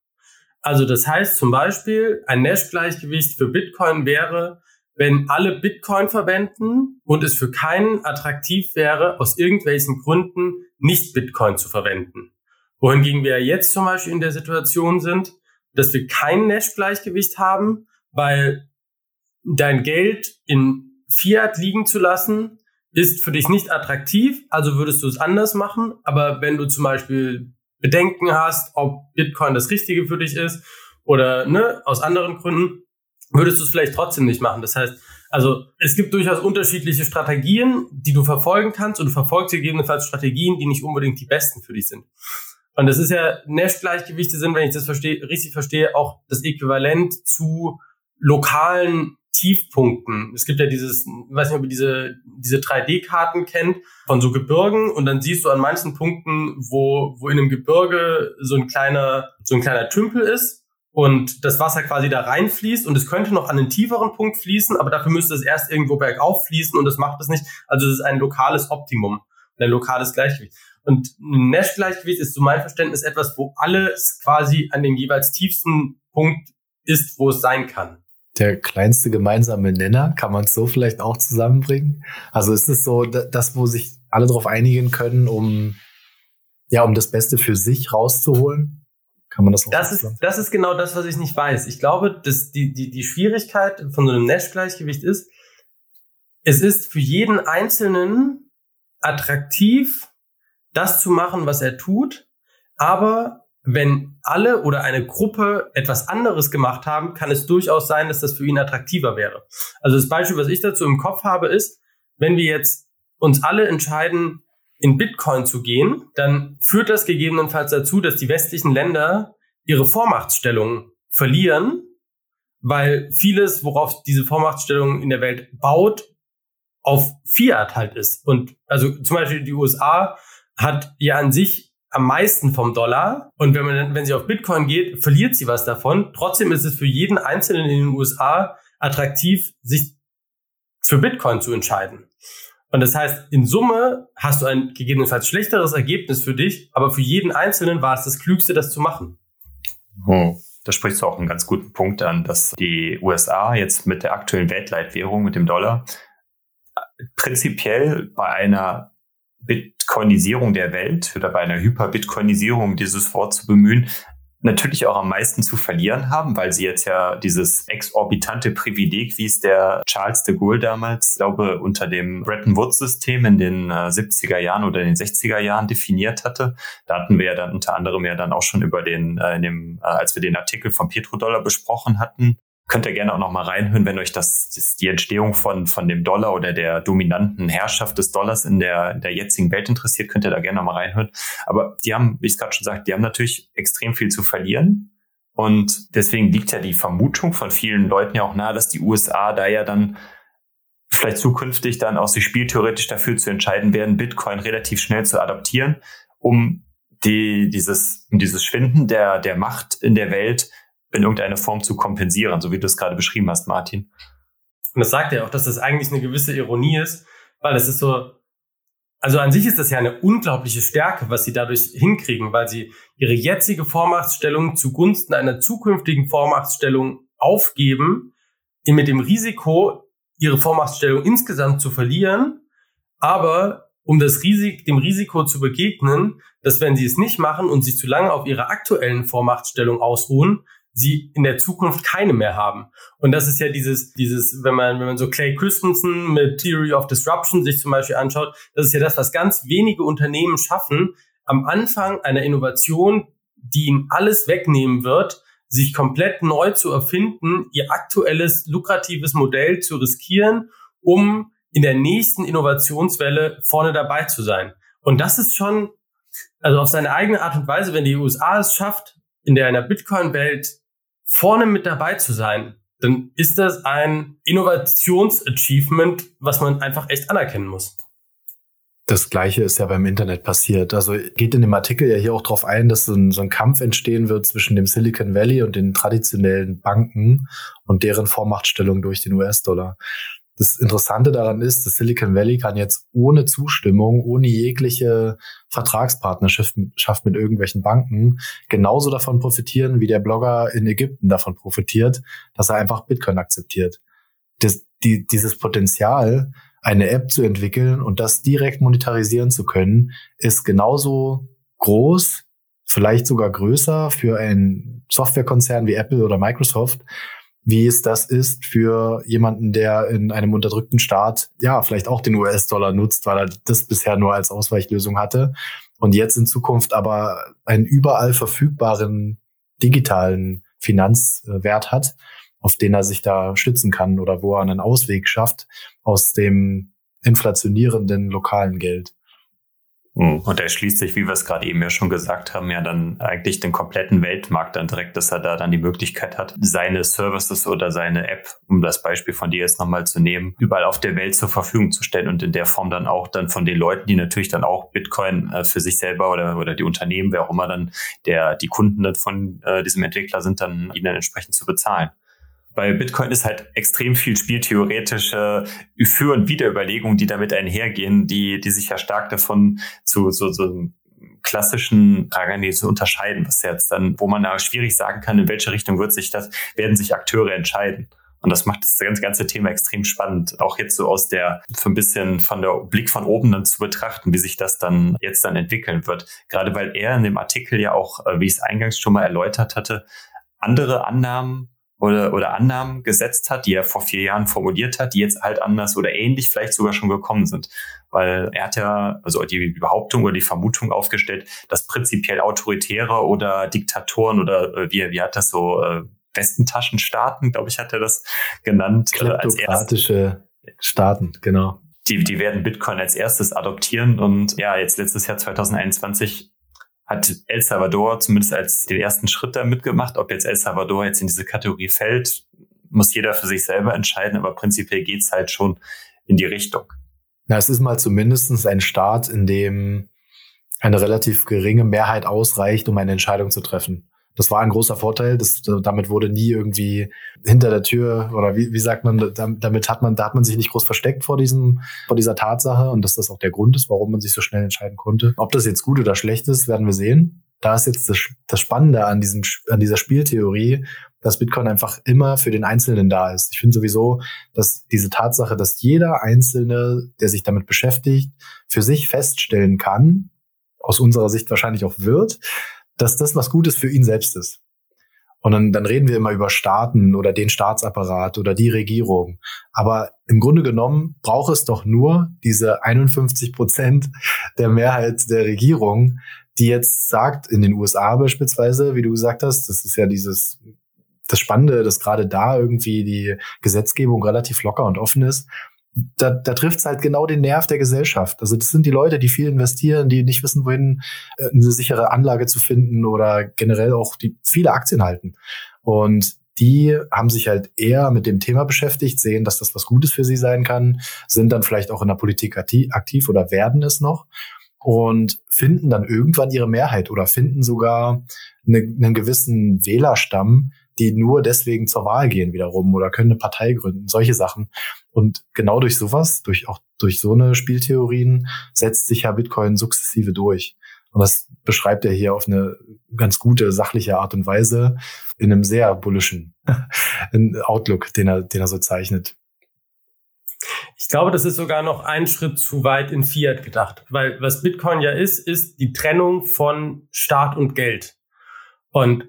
Also das heißt zum Beispiel, ein Nash-Gleichgewicht für Bitcoin wäre, wenn alle Bitcoin verwenden und es für keinen attraktiv wäre, aus irgendwelchen Gründen nicht Bitcoin zu verwenden. Wohingegen wir jetzt zum Beispiel in der Situation sind, dass wir kein Nash-Gleichgewicht haben, weil dein Geld in Fiat liegen zu lassen ist für dich nicht attraktiv, also würdest du es anders machen. Aber wenn du zum Beispiel Bedenken hast, ob Bitcoin das Richtige für dich ist oder ne, aus anderen Gründen, würdest du es vielleicht trotzdem nicht machen. Das heißt, also es gibt durchaus unterschiedliche Strategien, die du verfolgen kannst und du verfolgst gegebenenfalls Strategien, die nicht unbedingt die besten für dich sind. Und das ist ja Nash-Gleichgewichte sind, wenn ich das verstehe, richtig verstehe, auch das Äquivalent zu lokalen Tiefpunkten. Es gibt ja dieses, weiß nicht, ob ihr diese, diese 3D-Karten kennt, von so Gebirgen und dann siehst du an manchen Punkten, wo, wo in einem Gebirge so ein kleiner, so ein kleiner Tümpel ist und das Wasser quasi da reinfließt und es könnte noch an einen tieferen Punkt fließen, aber dafür müsste es erst irgendwo bergauf fließen und das macht es nicht. Also es ist ein lokales Optimum, ein lokales Gleichgewicht. Und ein Nash-Gleichgewicht ist zu meinem Verständnis etwas, wo alles quasi an dem jeweils tiefsten Punkt ist, wo es sein kann der kleinste gemeinsame Nenner, kann man es so vielleicht auch zusammenbringen? Also ist es so, das, wo sich alle darauf einigen können, um ja, um das Beste für sich rauszuholen? Kann man das auch das ist, das ist genau das, was ich nicht weiß. Ich glaube, dass die, die, die Schwierigkeit von so einem Nash-Gleichgewicht ist, es ist für jeden Einzelnen attraktiv, das zu machen, was er tut, aber wenn alle oder eine Gruppe etwas anderes gemacht haben, kann es durchaus sein, dass das für ihn attraktiver wäre. Also das Beispiel, was ich dazu im Kopf habe, ist, wenn wir jetzt uns alle entscheiden, in Bitcoin zu gehen, dann führt das gegebenenfalls dazu, dass die westlichen Länder ihre Vormachtstellung verlieren, weil vieles, worauf diese Vormachtstellung in der Welt baut, auf Fiat halt ist. Und also zum Beispiel die USA hat ja an sich am meisten vom Dollar. Und wenn man, wenn sie auf Bitcoin geht, verliert sie was davon. Trotzdem ist es für jeden Einzelnen in den USA attraktiv, sich für Bitcoin zu entscheiden. Und das heißt, in Summe hast du ein gegebenenfalls schlechteres Ergebnis für dich, aber für jeden Einzelnen war es das Klügste, das zu machen. Oh. Da sprichst du auch einen ganz guten Punkt an, dass die USA jetzt mit der aktuellen Weltleitwährung, mit dem Dollar, prinzipiell bei einer Bitcoinisierung der Welt oder bei einer Hyperbitcoinisierung dieses Wort zu bemühen, natürlich auch am meisten zu verlieren haben, weil sie jetzt ja dieses exorbitante Privileg, wie es der Charles de Gaulle damals, glaube unter dem Bretton Woods-System in den äh, 70er Jahren oder in den 60er Jahren definiert hatte. Da hatten wir ja dann unter anderem ja dann auch schon über den, äh, in dem, äh, als wir den Artikel vom Petrodollar besprochen hatten, könnt ihr gerne auch noch mal reinhören, wenn euch das, das die Entstehung von, von dem Dollar oder der dominanten Herrschaft des Dollars in der, in der jetzigen Welt interessiert, könnt ihr da gerne noch mal reinhören. Aber die haben, wie ich es gerade schon sagte, die haben natürlich extrem viel zu verlieren. Und deswegen liegt ja die Vermutung von vielen Leuten ja auch nahe, dass die USA da ja dann vielleicht zukünftig dann auch sich spieltheoretisch dafür zu entscheiden werden, Bitcoin relativ schnell zu adaptieren, um die, dieses, um dieses Schwinden der, der Macht in der Welt in irgendeiner Form zu kompensieren, so wie du es gerade beschrieben hast, Martin. Und das sagt ja auch, dass das eigentlich eine gewisse Ironie ist, weil es ist so, also an sich ist das ja eine unglaubliche Stärke, was sie dadurch hinkriegen, weil sie ihre jetzige Vormachtstellung zugunsten einer zukünftigen Vormachtstellung aufgeben, mit dem Risiko, ihre Vormachtstellung insgesamt zu verlieren, aber um das Risik, dem Risiko zu begegnen, dass wenn sie es nicht machen und sich zu lange auf ihrer aktuellen Vormachtstellung ausruhen, sie in der Zukunft keine mehr haben. Und das ist ja dieses, dieses, wenn man, wenn man so Clay Christensen mit Theory of Disruption sich zum Beispiel anschaut, das ist ja das, was ganz wenige Unternehmen schaffen, am Anfang einer Innovation, die ihnen alles wegnehmen wird, sich komplett neu zu erfinden, ihr aktuelles lukratives Modell zu riskieren, um in der nächsten Innovationswelle vorne dabei zu sein. Und das ist schon, also auf seine eigene Art und Weise, wenn die USA es schafft, in der einer Bitcoin-Welt vorne mit dabei zu sein, dann ist das ein Innovationsachievement, was man einfach echt anerkennen muss. Das Gleiche ist ja beim Internet passiert. Also geht in dem Artikel ja hier auch darauf ein, dass so ein, so ein, Kampf entstehen wird zwischen dem Silicon Valley und den traditionellen Banken und deren Vormachtstellung durch den US-Dollar. Das Interessante daran ist, dass Silicon Valley kann jetzt ohne Zustimmung, ohne jegliche Vertragspartnerschaft mit irgendwelchen Banken genauso davon profitieren, wie der Blogger in Ägypten davon profitiert, dass er einfach Bitcoin akzeptiert. Das, die, dieses Potenzial, eine App zu entwickeln und das direkt monetarisieren zu können, ist genauso groß, vielleicht sogar größer für einen Softwarekonzern wie Apple oder Microsoft, wie es das ist für jemanden, der in einem unterdrückten Staat ja vielleicht auch den US-Dollar nutzt, weil er das bisher nur als Ausweichlösung hatte und jetzt in Zukunft aber einen überall verfügbaren digitalen Finanzwert hat, auf den er sich da stützen kann oder wo er einen Ausweg schafft aus dem inflationierenden lokalen Geld. Hm. Und er schließt sich, wie wir es gerade eben ja schon gesagt haben, ja dann eigentlich den kompletten Weltmarkt dann direkt, dass er da dann die Möglichkeit hat, seine Services oder seine App, um das Beispiel von dir jetzt nochmal zu nehmen, überall auf der Welt zur Verfügung zu stellen und in der Form dann auch dann von den Leuten, die natürlich dann auch Bitcoin äh, für sich selber oder, oder die Unternehmen, wer auch immer dann der, die Kunden dann von äh, diesem Entwickler sind, dann ihnen dann entsprechend zu bezahlen bei Bitcoin ist halt extrem viel spieltheoretische Für- und Wiederüberlegungen, die damit einhergehen, die, die sich ja stark davon zu so, so klassischen zu unterscheiden, was jetzt dann, wo man da schwierig sagen kann, in welche Richtung wird sich das, werden sich Akteure entscheiden. Und das macht das ganze, ganze Thema extrem spannend. Auch jetzt so aus der, so ein bisschen von der Blick von oben dann zu betrachten, wie sich das dann jetzt dann entwickeln wird. Gerade weil er in dem Artikel ja auch, äh, wie ich es eingangs schon mal erläutert hatte, andere Annahmen oder, oder Annahmen gesetzt hat, die er vor vier Jahren formuliert hat, die jetzt halt anders oder ähnlich vielleicht sogar schon gekommen sind. Weil er hat ja, also die Behauptung oder die Vermutung aufgestellt, dass prinzipiell Autoritäre oder Diktatoren oder äh, wie, wie hat das so, äh, Westentaschenstaaten, glaube ich, hat er das genannt. Äh, Kleptokratische Staaten, genau. Die, die werden Bitcoin als erstes adoptieren und ja, jetzt letztes Jahr 2021 hat El Salvador zumindest als den ersten Schritt da mitgemacht. Ob jetzt El Salvador jetzt in diese Kategorie fällt, muss jeder für sich selber entscheiden, aber prinzipiell geht's halt schon in die Richtung. Na, es ist mal zumindestens ein Staat, in dem eine relativ geringe Mehrheit ausreicht, um eine Entscheidung zu treffen. Das war ein großer Vorteil. Das, damit wurde nie irgendwie hinter der Tür oder wie, wie sagt man, damit hat man, da hat man sich nicht groß versteckt vor diesem, vor dieser Tatsache und dass das auch der Grund ist, warum man sich so schnell entscheiden konnte. Ob das jetzt gut oder schlecht ist, werden wir sehen. Da ist jetzt das, das Spannende an diesem, an dieser Spieltheorie, dass Bitcoin einfach immer für den Einzelnen da ist. Ich finde sowieso, dass diese Tatsache, dass jeder Einzelne, der sich damit beschäftigt, für sich feststellen kann, aus unserer Sicht wahrscheinlich auch wird, dass das was Gutes für ihn selbst ist. Und dann, dann reden wir immer über Staaten oder den Staatsapparat oder die Regierung. Aber im Grunde genommen braucht es doch nur diese 51 Prozent der Mehrheit der Regierung, die jetzt sagt, in den USA beispielsweise, wie du gesagt hast, das ist ja dieses das Spannende, dass gerade da irgendwie die Gesetzgebung relativ locker und offen ist. Da, da trifft es halt genau den Nerv der Gesellschaft. Also das sind die Leute, die viel investieren, die nicht wissen, wohin äh, eine sichere Anlage zu finden oder generell auch die viele Aktien halten. Und die haben sich halt eher mit dem Thema beschäftigt, sehen, dass das was Gutes für sie sein kann, sind dann vielleicht auch in der Politik aktiv oder werden es noch und finden dann irgendwann ihre Mehrheit oder finden sogar eine, einen gewissen Wählerstamm, die nur deswegen zur Wahl gehen wiederum oder können eine Partei gründen, solche Sachen. Und genau durch sowas, durch auch durch so eine Spieltheorien setzt sich ja Bitcoin sukzessive durch. Und das beschreibt er hier auf eine ganz gute, sachliche Art und Weise in einem sehr bullischen Outlook, den er, den er so zeichnet. Ich glaube, das ist sogar noch ein Schritt zu weit in Fiat gedacht, weil was Bitcoin ja ist, ist die Trennung von Staat und Geld. Und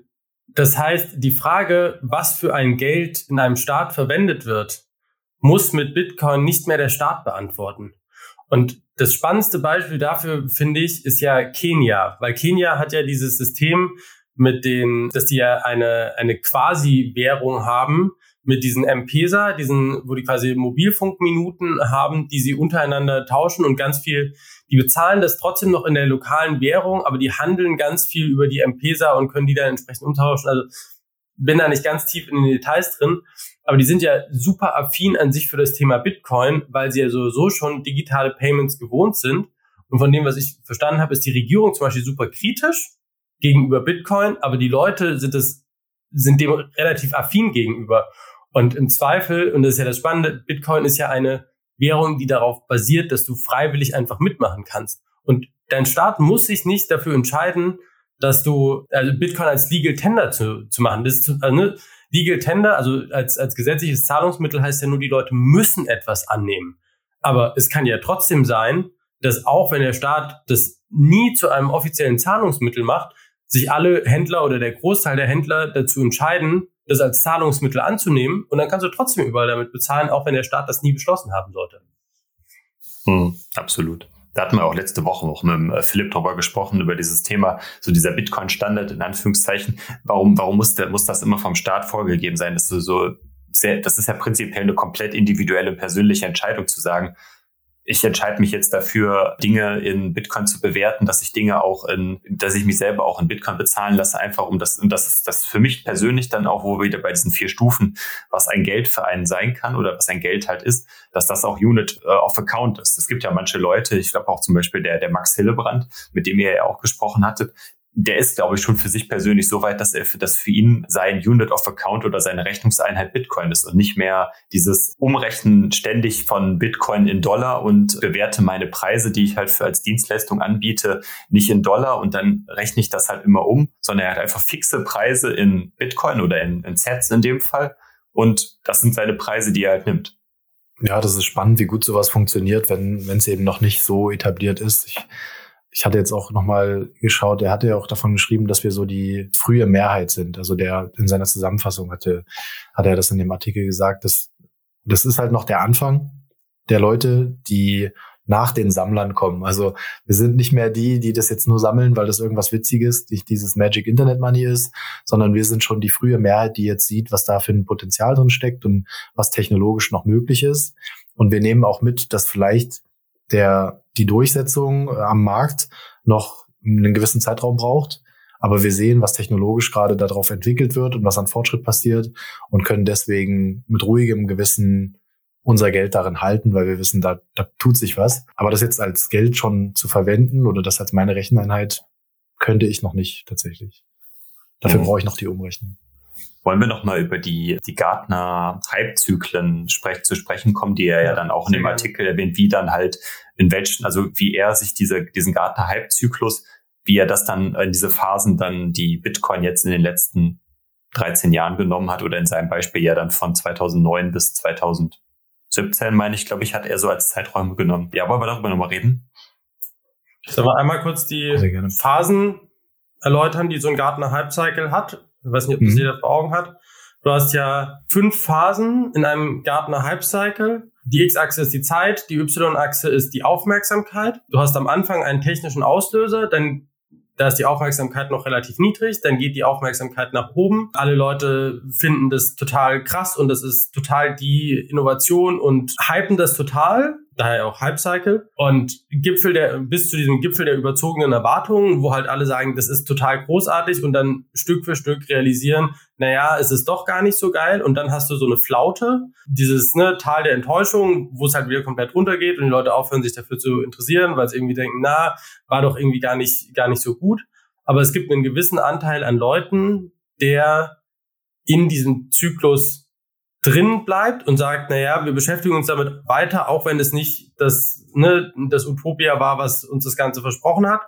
das heißt, die Frage, was für ein Geld in einem Staat verwendet wird, muss mit Bitcoin nicht mehr der Staat beantworten. Und das spannendste Beispiel dafür, finde ich, ist ja Kenia, weil Kenia hat ja dieses System mit den, dass die ja eine, eine Quasi-Währung haben mit diesen M-Pesa, diesen, wo die quasi Mobilfunkminuten haben, die sie untereinander tauschen und ganz viel, die bezahlen das trotzdem noch in der lokalen Währung, aber die handeln ganz viel über die M-Pesa und können die dann entsprechend umtauschen. Also bin da nicht ganz tief in den Details drin, aber die sind ja super affin an sich für das Thema Bitcoin, weil sie ja sowieso schon digitale Payments gewohnt sind. Und von dem, was ich verstanden habe, ist die Regierung zum Beispiel super kritisch gegenüber Bitcoin, aber die Leute sind es, sind dem relativ affin gegenüber. Und im Zweifel, und das ist ja das Spannende, Bitcoin ist ja eine Währung, die darauf basiert, dass du freiwillig einfach mitmachen kannst. Und dein Staat muss sich nicht dafür entscheiden, dass du also Bitcoin als Legal Tender zu, zu machen. Das ist, also, ne, Legal Tender, also als, als gesetzliches Zahlungsmittel heißt ja nur, die Leute müssen etwas annehmen. Aber es kann ja trotzdem sein, dass auch wenn der Staat das nie zu einem offiziellen Zahlungsmittel macht, sich alle Händler oder der Großteil der Händler dazu entscheiden, das als Zahlungsmittel anzunehmen und dann kannst du trotzdem überall damit bezahlen, auch wenn der Staat das nie beschlossen haben sollte. Hm, absolut. Da hatten wir auch letzte Woche noch mit äh, Philipp drüber gesprochen, über dieses Thema, so dieser Bitcoin-Standard in Anführungszeichen. Warum, warum muss, der, muss das immer vom Staat vorgegeben sein? Das ist so sehr, das ist ja prinzipiell eine komplett individuelle, persönliche Entscheidung zu sagen, ich entscheide mich jetzt dafür, Dinge in Bitcoin zu bewerten, dass ich Dinge auch in, dass ich mich selber auch in Bitcoin bezahlen lasse, einfach um das, und das ist das für mich persönlich dann auch, wo wir wieder bei diesen vier Stufen, was ein Geld für einen sein kann oder was ein Geld halt ist, dass das auch Unit äh, of Account ist. Es gibt ja manche Leute, ich glaube auch zum Beispiel der, der Max Hillebrand, mit dem ihr ja auch gesprochen hattet, der ist, glaube ich, schon für sich persönlich so weit, dass er für das für ihn sein Unit of Account oder seine Rechnungseinheit Bitcoin ist und nicht mehr dieses Umrechnen ständig von Bitcoin in Dollar und bewerte meine Preise, die ich halt für als Dienstleistung anbiete, nicht in Dollar und dann rechne ich das halt immer um, sondern er hat einfach fixe Preise in Bitcoin oder in, in Sets in dem Fall und das sind seine Preise, die er halt nimmt. Ja, das ist spannend, wie gut sowas funktioniert, wenn wenn es eben noch nicht so etabliert ist. Ich ich hatte jetzt auch nochmal geschaut, er hatte ja auch davon geschrieben, dass wir so die frühe Mehrheit sind. Also der in seiner Zusammenfassung hatte, hat er das in dem Artikel gesagt, dass das ist halt noch der Anfang der Leute, die nach den Sammlern kommen. Also wir sind nicht mehr die, die das jetzt nur sammeln, weil das irgendwas Witziges, die dieses Magic Internet Money ist, sondern wir sind schon die frühe Mehrheit, die jetzt sieht, was da für ein Potenzial drin steckt und was technologisch noch möglich ist. Und wir nehmen auch mit, dass vielleicht der die Durchsetzung äh, am Markt noch einen gewissen Zeitraum braucht. Aber wir sehen, was technologisch gerade darauf entwickelt wird und was an Fortschritt passiert und können deswegen mit ruhigem Gewissen unser Geld darin halten, weil wir wissen, da, da tut sich was. Aber das jetzt als Geld schon zu verwenden oder das als meine Recheneinheit könnte ich noch nicht tatsächlich. Dafür mhm. brauche ich noch die Umrechnung. Wollen wir noch mal über die, die Gartner-Halbzyklen sprech, zu sprechen kommen, die er ja, ja dann auch in dem Artikel erwähnt, wie dann halt in welchen, also wie er sich diese, diesen Gartner-Halbzyklus, wie er das dann in diese Phasen dann die Bitcoin jetzt in den letzten 13 Jahren genommen hat oder in seinem Beispiel ja dann von 2009 bis 2017, meine ich, glaube ich, hat er so als Zeiträume genommen. Ja, wollen wir darüber nochmal reden? Sollen wir einmal kurz die Phasen erläutern, die so ein Gartner Halbcycle hat? Ich weiß nicht, ob das mhm. jeder vor Augen hat. Du hast ja fünf Phasen in einem Gartner Hype-Cycle. Die X-Achse ist die Zeit, die Y-Achse ist die Aufmerksamkeit. Du hast am Anfang einen technischen Auslöser, dann da ist die Aufmerksamkeit noch relativ niedrig, dann geht die Aufmerksamkeit nach oben. Alle Leute finden das total krass und das ist total die Innovation und hypen das total daher auch Hype-Cycle. Und Gipfel der, bis zu diesem Gipfel der überzogenen Erwartungen, wo halt alle sagen, das ist total großartig und dann Stück für Stück realisieren, naja, es ist doch gar nicht so geil. Und dann hast du so eine Flaute, dieses ne, Tal der Enttäuschung, wo es halt wieder komplett runtergeht und die Leute aufhören, sich dafür zu interessieren, weil sie irgendwie denken, na, war doch irgendwie gar nicht, gar nicht so gut. Aber es gibt einen gewissen Anteil an Leuten, der in diesem Zyklus drin bleibt und sagt, naja, wir beschäftigen uns damit weiter, auch wenn es nicht das, ne, das Utopia war, was uns das Ganze versprochen hat,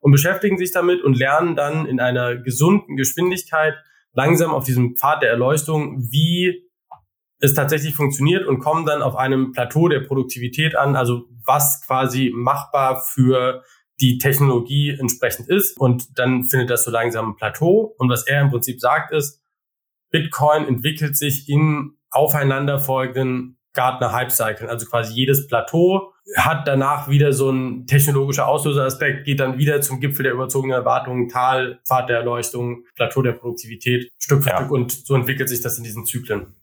und beschäftigen sich damit und lernen dann in einer gesunden Geschwindigkeit langsam auf diesem Pfad der Erleuchtung, wie es tatsächlich funktioniert und kommen dann auf einem Plateau der Produktivität an, also was quasi machbar für die Technologie entsprechend ist. Und dann findet das so langsam ein Plateau. Und was er im Prinzip sagt ist, Bitcoin entwickelt sich in aufeinanderfolgenden Gartner Hype Cycle. Also quasi jedes Plateau hat danach wieder so ein technologischer Auslöseraspekt, geht dann wieder zum Gipfel der überzogenen Erwartungen, Tal, Pfad der Erleuchtung, Plateau der Produktivität, Stück für ja. Stück und so entwickelt sich das in diesen Zyklen.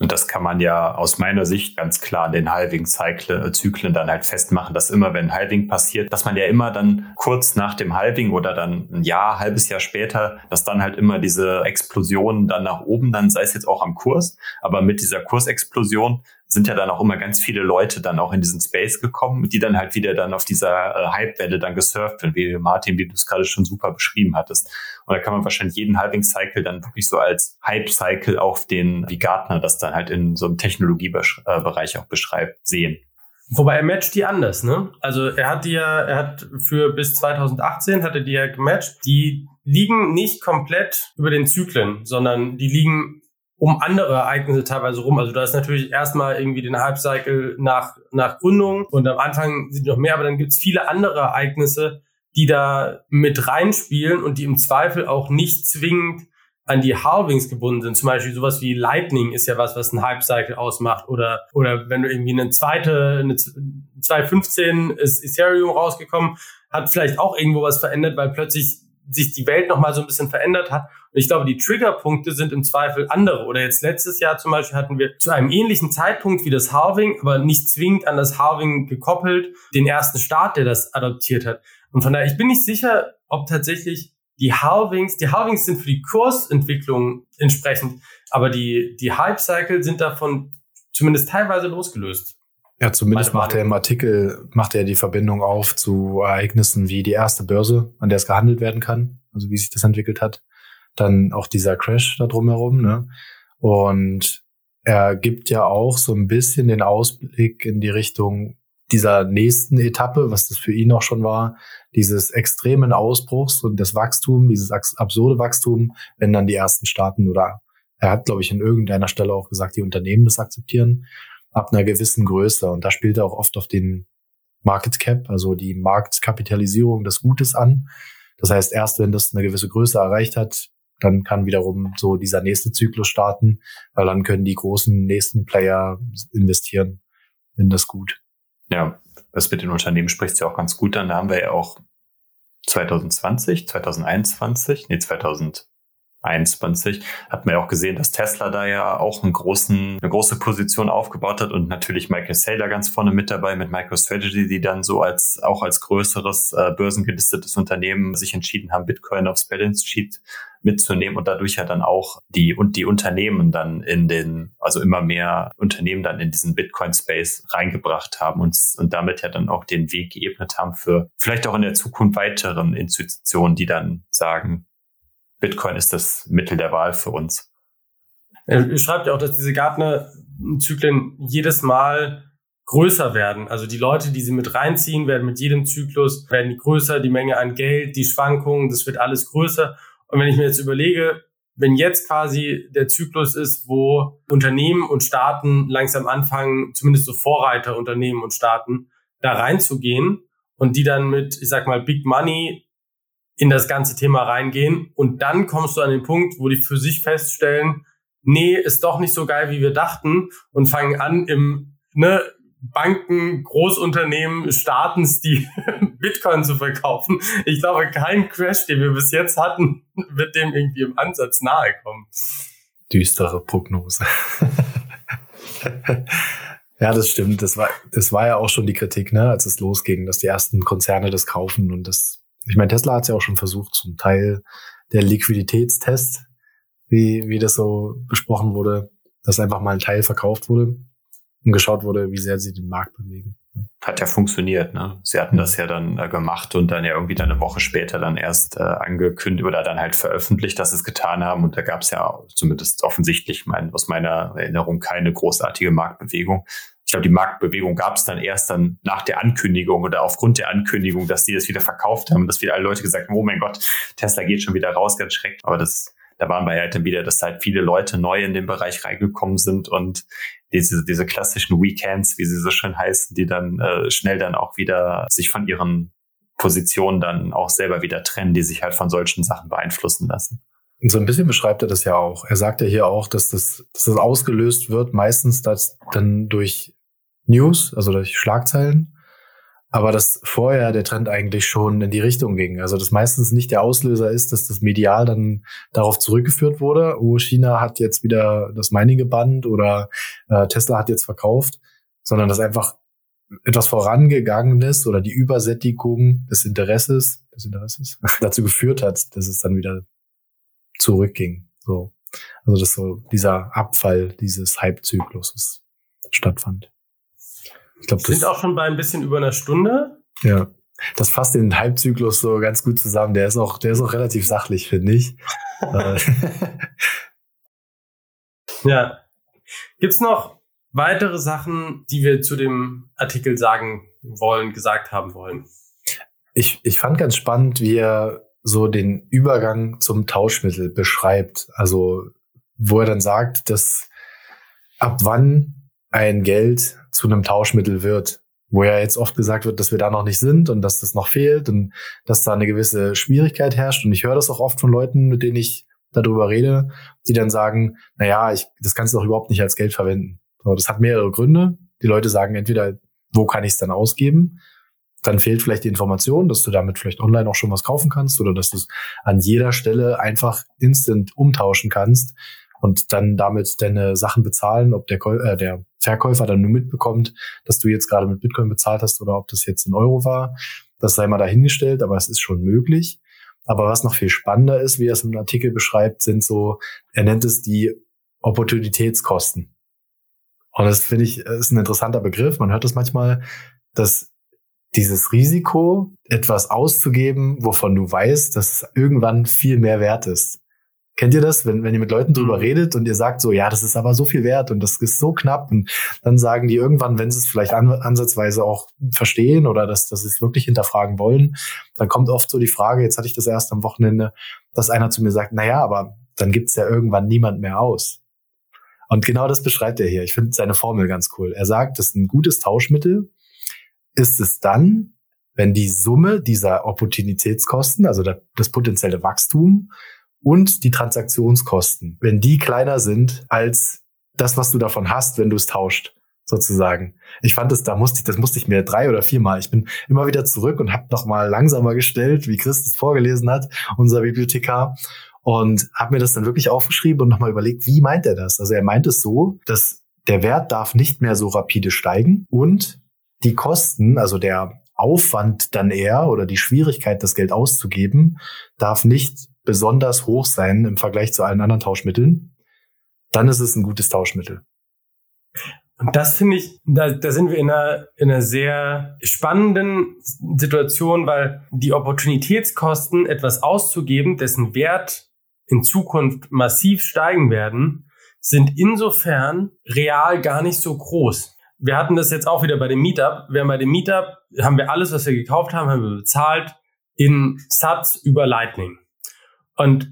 Und das kann man ja aus meiner Sicht ganz klar in den Halving-Zyklen dann halt festmachen, dass immer, wenn Halving passiert, dass man ja immer dann kurz nach dem Halving oder dann ein Jahr, halbes Jahr später, dass dann halt immer diese Explosion dann nach oben, dann sei es jetzt auch am Kurs, aber mit dieser Kursexplosion sind ja dann auch immer ganz viele Leute dann auch in diesen Space gekommen, die dann halt wieder dann auf dieser äh, Hype-Welle dann gesurft werden, wie Martin, wie du es gerade schon super beschrieben hattest. Und da kann man wahrscheinlich jeden Halving-Cycle dann wirklich so als Hype-Cycle auf den, wie Gartner das dann halt in so einem Technologiebereich auch beschreibt, sehen. Wobei er matcht die anders, ne? Also er hat die ja, er hat für bis 2018 hatte die ja gematcht. Die liegen nicht komplett über den Zyklen, sondern die liegen um andere Ereignisse teilweise rum. Also da ist natürlich erstmal irgendwie den Hype-Cycle nach, nach Gründung und am Anfang sind noch mehr, aber dann gibt es viele andere Ereignisse, die da mit reinspielen und die im Zweifel auch nicht zwingend an die Halvings gebunden sind. Zum Beispiel sowas wie Lightning ist ja was, was ein Hype-Cycle ausmacht. Oder, oder wenn du irgendwie eine zweite, eine 2015 ist Ethereum rausgekommen, hat vielleicht auch irgendwo was verändert, weil plötzlich sich die Welt nochmal so ein bisschen verändert hat. Und ich glaube, die Triggerpunkte sind im Zweifel andere. Oder jetzt letztes Jahr zum Beispiel hatten wir zu einem ähnlichen Zeitpunkt wie das Halving, aber nicht zwingend an das Halving gekoppelt, den ersten Staat, der das adoptiert hat. Und von daher, ich bin nicht sicher, ob tatsächlich die Halvings, die Halvings sind für die Kursentwicklung entsprechend, aber die, die Hype-Cycle sind davon zumindest teilweise losgelöst. Ja, zumindest macht er im Artikel, macht er die Verbindung auf zu Ereignissen wie die erste Börse, an der es gehandelt werden kann, also wie sich das entwickelt hat. Dann auch dieser Crash da drumherum, ne? Und er gibt ja auch so ein bisschen den Ausblick in die Richtung dieser nächsten Etappe, was das für ihn auch schon war, dieses extremen Ausbruchs und das Wachstum, dieses absurde Wachstum, wenn dann die ersten Staaten oder er hat, glaube ich, in irgendeiner Stelle auch gesagt, die Unternehmen das akzeptieren, ab einer gewissen Größe. Und da spielt er auch oft auf den Market Cap, also die Marktkapitalisierung des Gutes an. Das heißt, erst wenn das eine gewisse Größe erreicht hat, dann kann wiederum so dieser nächste Zyklus starten, weil dann können die großen nächsten Player investieren in das Gut. Ja, das mit den Unternehmen spricht ja auch ganz gut an. Da haben wir ja auch 2020, 2021, nee, 2000, 21 hat man ja auch gesehen, dass Tesla da ja auch einen großen, eine große Position aufgebaut hat und natürlich Michael Saylor ganz vorne mit dabei mit MicroStrategy, die dann so als auch als größeres äh, börsengelistetes Unternehmen sich entschieden haben, Bitcoin aufs Balance Sheet mitzunehmen und dadurch ja dann auch die und die Unternehmen dann in den, also immer mehr Unternehmen dann in diesen Bitcoin-Space reingebracht haben und, und damit ja dann auch den Weg geebnet haben für vielleicht auch in der Zukunft weiteren Institutionen, die dann sagen, Bitcoin ist das Mittel der Wahl für uns. Er schreibt ja auch, dass diese Gartner-Zyklen jedes Mal größer werden. Also die Leute, die sie mit reinziehen, werden mit jedem Zyklus werden die größer, die Menge an Geld, die Schwankungen, das wird alles größer. Und wenn ich mir jetzt überlege, wenn jetzt quasi der Zyklus ist, wo Unternehmen und Staaten langsam anfangen, zumindest so Vorreiterunternehmen und Staaten, da reinzugehen und die dann mit, ich sag mal, Big Money in das ganze Thema reingehen und dann kommst du an den Punkt, wo die für sich feststellen, nee, ist doch nicht so geil, wie wir dachten und fangen an im, ne, Banken, Großunternehmen, Staatens, die Bitcoin zu verkaufen. Ich glaube, kein Crash, den wir bis jetzt hatten, wird dem irgendwie im Ansatz nahe kommen. Düstere Prognose. ja, das stimmt. Das war, das war ja auch schon die Kritik, ne, als es losging, dass die ersten Konzerne das kaufen und das, ich meine, Tesla hat es ja auch schon versucht, zum Teil der Liquiditätstest, wie, wie das so besprochen wurde, dass einfach mal ein Teil verkauft wurde und geschaut wurde, wie sehr sie den Markt bewegen. Hat ja funktioniert, ne? Sie hatten das ja dann äh, gemacht und dann ja irgendwie dann eine Woche später dann erst äh, angekündigt oder dann halt veröffentlicht, dass sie es getan haben. Und da gab es ja zumindest offensichtlich mein, aus meiner Erinnerung keine großartige Marktbewegung. Ich glaube, die Marktbewegung gab es dann erst dann nach der Ankündigung oder aufgrund der Ankündigung, dass die das wieder verkauft haben, dass wieder alle Leute gesagt haben, oh mein Gott, Tesla geht schon wieder raus, ganz schrecklich. Aber das da waren wir halt dann wieder, dass halt viele Leute neu in den Bereich reingekommen sind und diese, diese klassischen Weekends, wie sie so schön heißen, die dann äh, schnell dann auch wieder sich von ihren Positionen dann auch selber wieder trennen, die sich halt von solchen Sachen beeinflussen lassen. Und so ein bisschen beschreibt er das ja auch. Er sagt ja hier auch, dass das, dass das ausgelöst wird, meistens das dann durch News, also durch Schlagzeilen aber dass vorher der Trend eigentlich schon in die Richtung ging. Also dass meistens nicht der Auslöser ist, dass das medial dann darauf zurückgeführt wurde, oh, China hat jetzt wieder das Mining gebannt oder äh, Tesla hat jetzt verkauft, sondern dass einfach etwas vorangegangen ist oder die Übersättigung des Interesses, des Interesses dazu geführt hat, dass es dann wieder zurückging. So. Also dass so dieser Abfall dieses Hype-Zykluses stattfand. Ich glaube, sind auch schon bei ein bisschen über einer Stunde. Ja. Das fasst den Halbzyklus so ganz gut zusammen. Der ist auch, der ist auch relativ sachlich, finde ich. Ja. Gibt's noch weitere Sachen, die wir zu dem Artikel sagen wollen, gesagt haben wollen? Ich, ich fand ganz spannend, wie er so den Übergang zum Tauschmittel beschreibt. Also, wo er dann sagt, dass ab wann ein Geld zu einem Tauschmittel wird, wo ja jetzt oft gesagt wird, dass wir da noch nicht sind und dass das noch fehlt und dass da eine gewisse Schwierigkeit herrscht. Und ich höre das auch oft von Leuten, mit denen ich darüber rede, die dann sagen, na ja, ich, das kannst du doch überhaupt nicht als Geld verwenden. So, das hat mehrere Gründe. Die Leute sagen entweder, wo kann ich es dann ausgeben? Dann fehlt vielleicht die Information, dass du damit vielleicht online auch schon was kaufen kannst oder dass du es an jeder Stelle einfach instant umtauschen kannst und dann damit deine Sachen bezahlen, ob der, äh, der Verkäufer dann nur mitbekommt, dass du jetzt gerade mit Bitcoin bezahlt hast oder ob das jetzt in Euro war. Das sei mal dahingestellt, aber es ist schon möglich. Aber was noch viel spannender ist, wie er es im Artikel beschreibt, sind so, er nennt es die Opportunitätskosten. Und das finde ich, ist ein interessanter Begriff. Man hört das manchmal, dass dieses Risiko, etwas auszugeben, wovon du weißt, dass es irgendwann viel mehr wert ist. Kennt ihr das, wenn, wenn ihr mit Leuten drüber mhm. redet und ihr sagt so, ja, das ist aber so viel wert und das ist so knapp und dann sagen die irgendwann, wenn sie es vielleicht an, ansatzweise auch verstehen oder dass, dass sie es wirklich hinterfragen wollen, dann kommt oft so die Frage, jetzt hatte ich das erst am Wochenende, dass einer zu mir sagt, na ja, aber dann gibt's ja irgendwann niemand mehr aus. Und genau das beschreibt er hier. Ich finde seine Formel ganz cool. Er sagt, dass ein gutes Tauschmittel ist es dann, wenn die Summe dieser Opportunitätskosten, also das potenzielle Wachstum und die Transaktionskosten, wenn die kleiner sind als das, was du davon hast, wenn du es tauscht, sozusagen. Ich fand es, da musste ich, das musste ich mir drei oder viermal. Ich bin immer wieder zurück und habe noch mal langsamer gestellt, wie Chris vorgelesen hat, unser Bibliothekar, und habe mir das dann wirklich aufgeschrieben und nochmal überlegt, wie meint er das? Also er meint es so, dass der Wert darf nicht mehr so rapide steigen und die Kosten, also der Aufwand dann eher oder die Schwierigkeit, das Geld auszugeben, darf nicht besonders hoch sein im Vergleich zu allen anderen Tauschmitteln, dann ist es ein gutes Tauschmittel. Und das finde ich, da, da sind wir in einer, in einer sehr spannenden Situation, weil die Opportunitätskosten, etwas auszugeben, dessen Wert in Zukunft massiv steigen werden, sind insofern real gar nicht so groß. Wir hatten das jetzt auch wieder bei dem Meetup. Wir haben bei dem Meetup, haben wir alles, was wir gekauft haben, haben wir bezahlt in Satz über Lightning. Und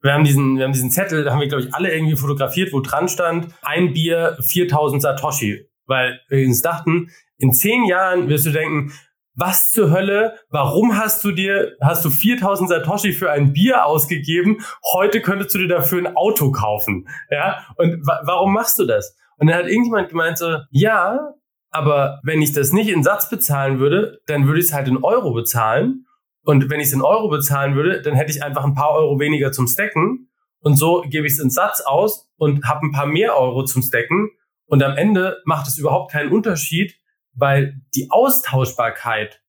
wir haben diesen, wir haben diesen Zettel, da haben wir, glaube ich, alle irgendwie fotografiert, wo dran stand, ein Bier, 4000 Satoshi. Weil wir uns dachten, in zehn Jahren wirst du denken, was zur Hölle, warum hast du dir, hast du 4000 Satoshi für ein Bier ausgegeben? Heute könntest du dir dafür ein Auto kaufen. Ja? Und wa warum machst du das? Und dann hat irgendjemand gemeint so, ja, Aber wenn ich das nicht in Satz bezahlen würde, dann würde ich es halt in Euro bezahlen. Und wenn ich es in Euro bezahlen würde, dann hätte ich einfach ein paar Euro weniger zum Stacken. Und so gebe ich es in Satz aus und habe ein paar mehr Euro zum Stacken. Und am Ende macht es überhaupt keinen Unterschied, weil die Austauschbarkeit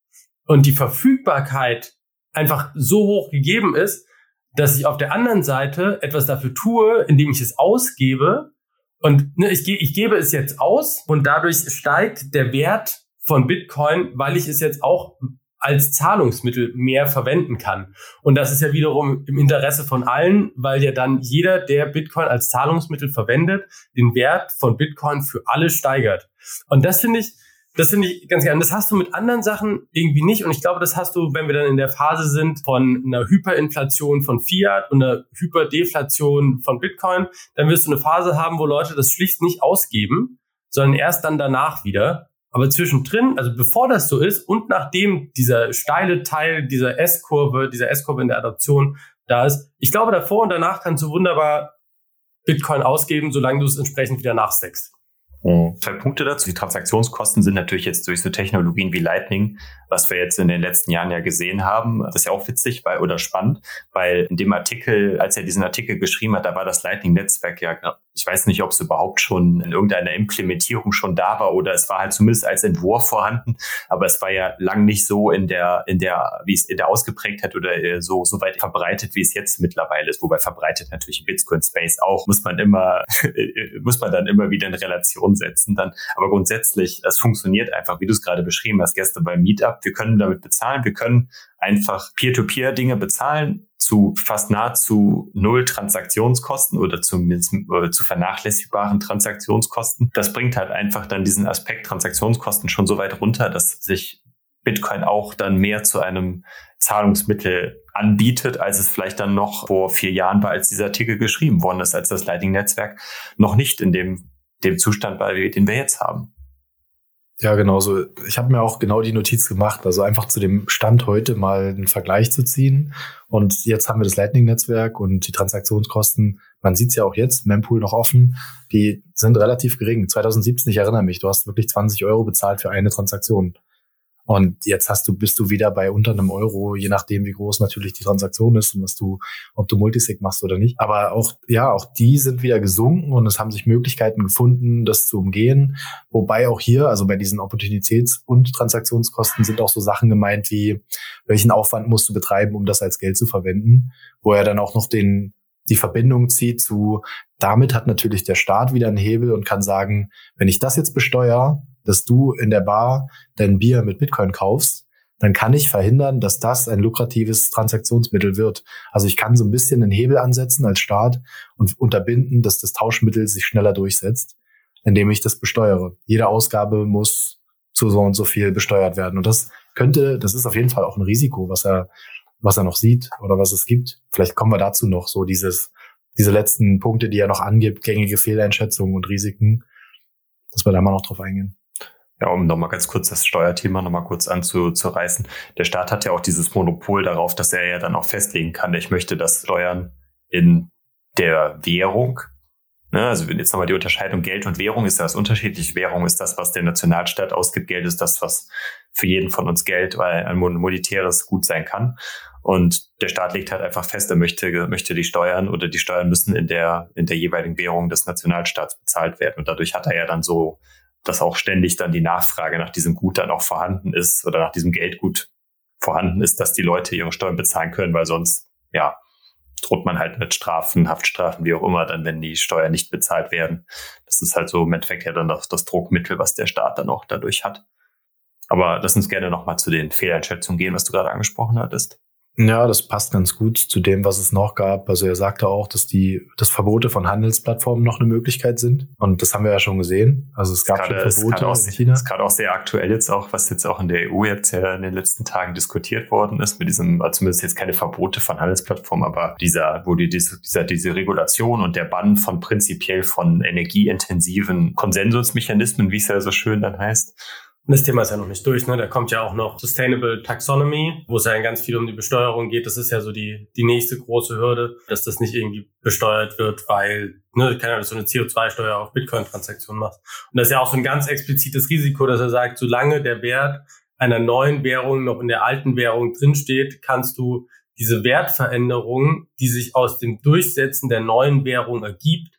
und die Verfügbarkeit einfach so hoch gegeben ist, dass ich auf der anderen Seite etwas dafür tue, indem ich es ausgebe. Und ne, ich, ich gebe es jetzt aus und dadurch steigt der Wert von Bitcoin, weil ich es jetzt auch als Zahlungsmittel mehr verwenden kann. Und das ist ja wiederum im Interesse von allen, weil ja dann jeder, der Bitcoin als Zahlungsmittel verwendet, den Wert von Bitcoin für alle steigert. Und das finde ich, das finde ich ganz gerne. Das hast du mit anderen Sachen irgendwie nicht. Und ich glaube, das hast du, wenn wir dann in der Phase sind von einer Hyperinflation von Fiat und einer Hyperdeflation von Bitcoin, dann wirst du eine Phase haben, wo Leute das schlicht nicht ausgeben, sondern erst dann danach wieder. Aber zwischendrin, also bevor das so ist und nachdem dieser steile Teil dieser S-Kurve, dieser S-Kurve in der Adoption da ist, ich glaube, davor und danach kannst du wunderbar Bitcoin ausgeben, solange du es entsprechend wieder nachsteckst. Mhm. Zwei Punkte dazu. Die Transaktionskosten sind natürlich jetzt durch so Technologien wie Lightning, was wir jetzt in den letzten Jahren ja gesehen haben. Das ist ja auch witzig weil, oder spannend, weil in dem Artikel, als er diesen Artikel geschrieben hat, da war das Lightning-Netzwerk ja, ich weiß nicht, ob es überhaupt schon in irgendeiner Implementierung schon da war oder es war halt zumindest als Entwurf vorhanden, aber es war ja lang nicht so in der, in der, wie es in der Ausgeprägtheit oder äh, so, so weit verbreitet, wie es jetzt mittlerweile ist. Wobei verbreitet natürlich im Bitcoin-Space auch, muss man immer, muss man dann immer wieder in Relation setzen dann. Aber grundsätzlich, es funktioniert einfach, wie du es gerade beschrieben hast, gestern beim Meetup. Wir können damit bezahlen. Wir können einfach Peer-to-Peer Dinge bezahlen zu fast nahezu null Transaktionskosten oder zumindest äh, zu vernachlässigbaren Transaktionskosten. Das bringt halt einfach dann diesen Aspekt Transaktionskosten schon so weit runter, dass sich Bitcoin auch dann mehr zu einem Zahlungsmittel anbietet, als es vielleicht dann noch vor vier Jahren war, als dieser Artikel geschrieben worden ist, als das Lightning-Netzwerk noch nicht in dem dem Zustand bei, den wir jetzt haben. Ja, genau so. Ich habe mir auch genau die Notiz gemacht, also einfach zu dem Stand heute mal einen Vergleich zu ziehen. Und jetzt haben wir das Lightning-Netzwerk und die Transaktionskosten. Man sieht es ja auch jetzt, Mempool noch offen. Die sind relativ gering. 2017, ich erinnere mich, du hast wirklich 20 Euro bezahlt für eine Transaktion. Und jetzt hast du, bist du wieder bei unter einem Euro, je nachdem, wie groß natürlich die Transaktion ist und was du, ob du Multisig machst oder nicht. Aber auch, ja, auch die sind wieder gesunken und es haben sich Möglichkeiten gefunden, das zu umgehen. Wobei auch hier, also bei diesen Opportunitäts- und Transaktionskosten sind auch so Sachen gemeint wie, welchen Aufwand musst du betreiben, um das als Geld zu verwenden, wo er dann auch noch den, die Verbindung zieht zu, damit hat natürlich der Staat wieder einen Hebel und kann sagen, wenn ich das jetzt besteuere, dass du in der Bar dein Bier mit Bitcoin kaufst, dann kann ich verhindern, dass das ein lukratives Transaktionsmittel wird. Also ich kann so ein bisschen einen Hebel ansetzen als Staat und unterbinden, dass das Tauschmittel sich schneller durchsetzt, indem ich das besteuere. Jede Ausgabe muss zu so und so viel besteuert werden. Und das könnte, das ist auf jeden Fall auch ein Risiko, was er, was er noch sieht oder was es gibt. Vielleicht kommen wir dazu noch, so dieses, diese letzten Punkte, die er noch angibt, gängige Fehleinschätzungen und Risiken, dass wir da mal noch drauf eingehen. Ja, um nochmal ganz kurz das Steuerthema nochmal kurz anzureißen. Der Staat hat ja auch dieses Monopol darauf, dass er ja dann auch festlegen kann, ich möchte das Steuern in der Währung. Ne, also jetzt nochmal die Unterscheidung Geld und Währung ist das unterschiedlich. Währung ist das, was der Nationalstaat ausgibt. Geld ist das, was für jeden von uns Geld, weil ein monetäres Gut sein kann. Und der Staat legt halt einfach fest, er möchte, möchte die Steuern oder die Steuern müssen in der, in der jeweiligen Währung des Nationalstaats bezahlt werden. Und dadurch hat er ja dann so dass auch ständig dann die Nachfrage nach diesem Gut dann auch vorhanden ist oder nach diesem Geldgut vorhanden ist, dass die Leute ihre Steuern bezahlen können, weil sonst, ja, droht man halt mit Strafen, Haftstrafen, wie auch immer, dann, wenn die Steuern nicht bezahlt werden. Das ist halt so im Endeffekt ja dann das, das Druckmittel, was der Staat dann auch dadurch hat. Aber lass uns gerne nochmal zu den Fehleinschätzungen gehen, was du gerade angesprochen hattest. Ja, das passt ganz gut zu dem, was es noch gab. Also er sagte auch, dass die, dass Verbote von Handelsplattformen noch eine Möglichkeit sind. Und das haben wir ja schon gesehen. Also es gab gerade, schon Verbote auch, in China. Das ist gerade auch sehr aktuell jetzt auch, was jetzt auch in der EU jetzt ja in den letzten Tagen diskutiert worden ist, mit diesem, also zumindest jetzt keine Verbote von Handelsplattformen, aber dieser, wo die, diese, dieser, diese Regulation und der Bann von prinzipiell von energieintensiven Konsensusmechanismen, wie es ja so schön dann heißt, Und das Thema ist ja noch nicht durch, ne? Da kommt ja auch noch Sustainable Taxonomy, wo es ja ganz viel um die Besteuerung geht. Das ist ja so die, die nächste große Hürde, dass das nicht irgendwie besteuert wird, weil, ne, kann ja so eine CO2-Steuer auf Bitcoin-Transaktionen macht. Und das ist ja auch so ein ganz explizites Risiko, dass er sagt, solange der Wert einer neuen Währung noch in der alten Währung drinsteht, kannst du diese Wertveränderung, die sich aus dem Durchsetzen der neuen Währung ergibt,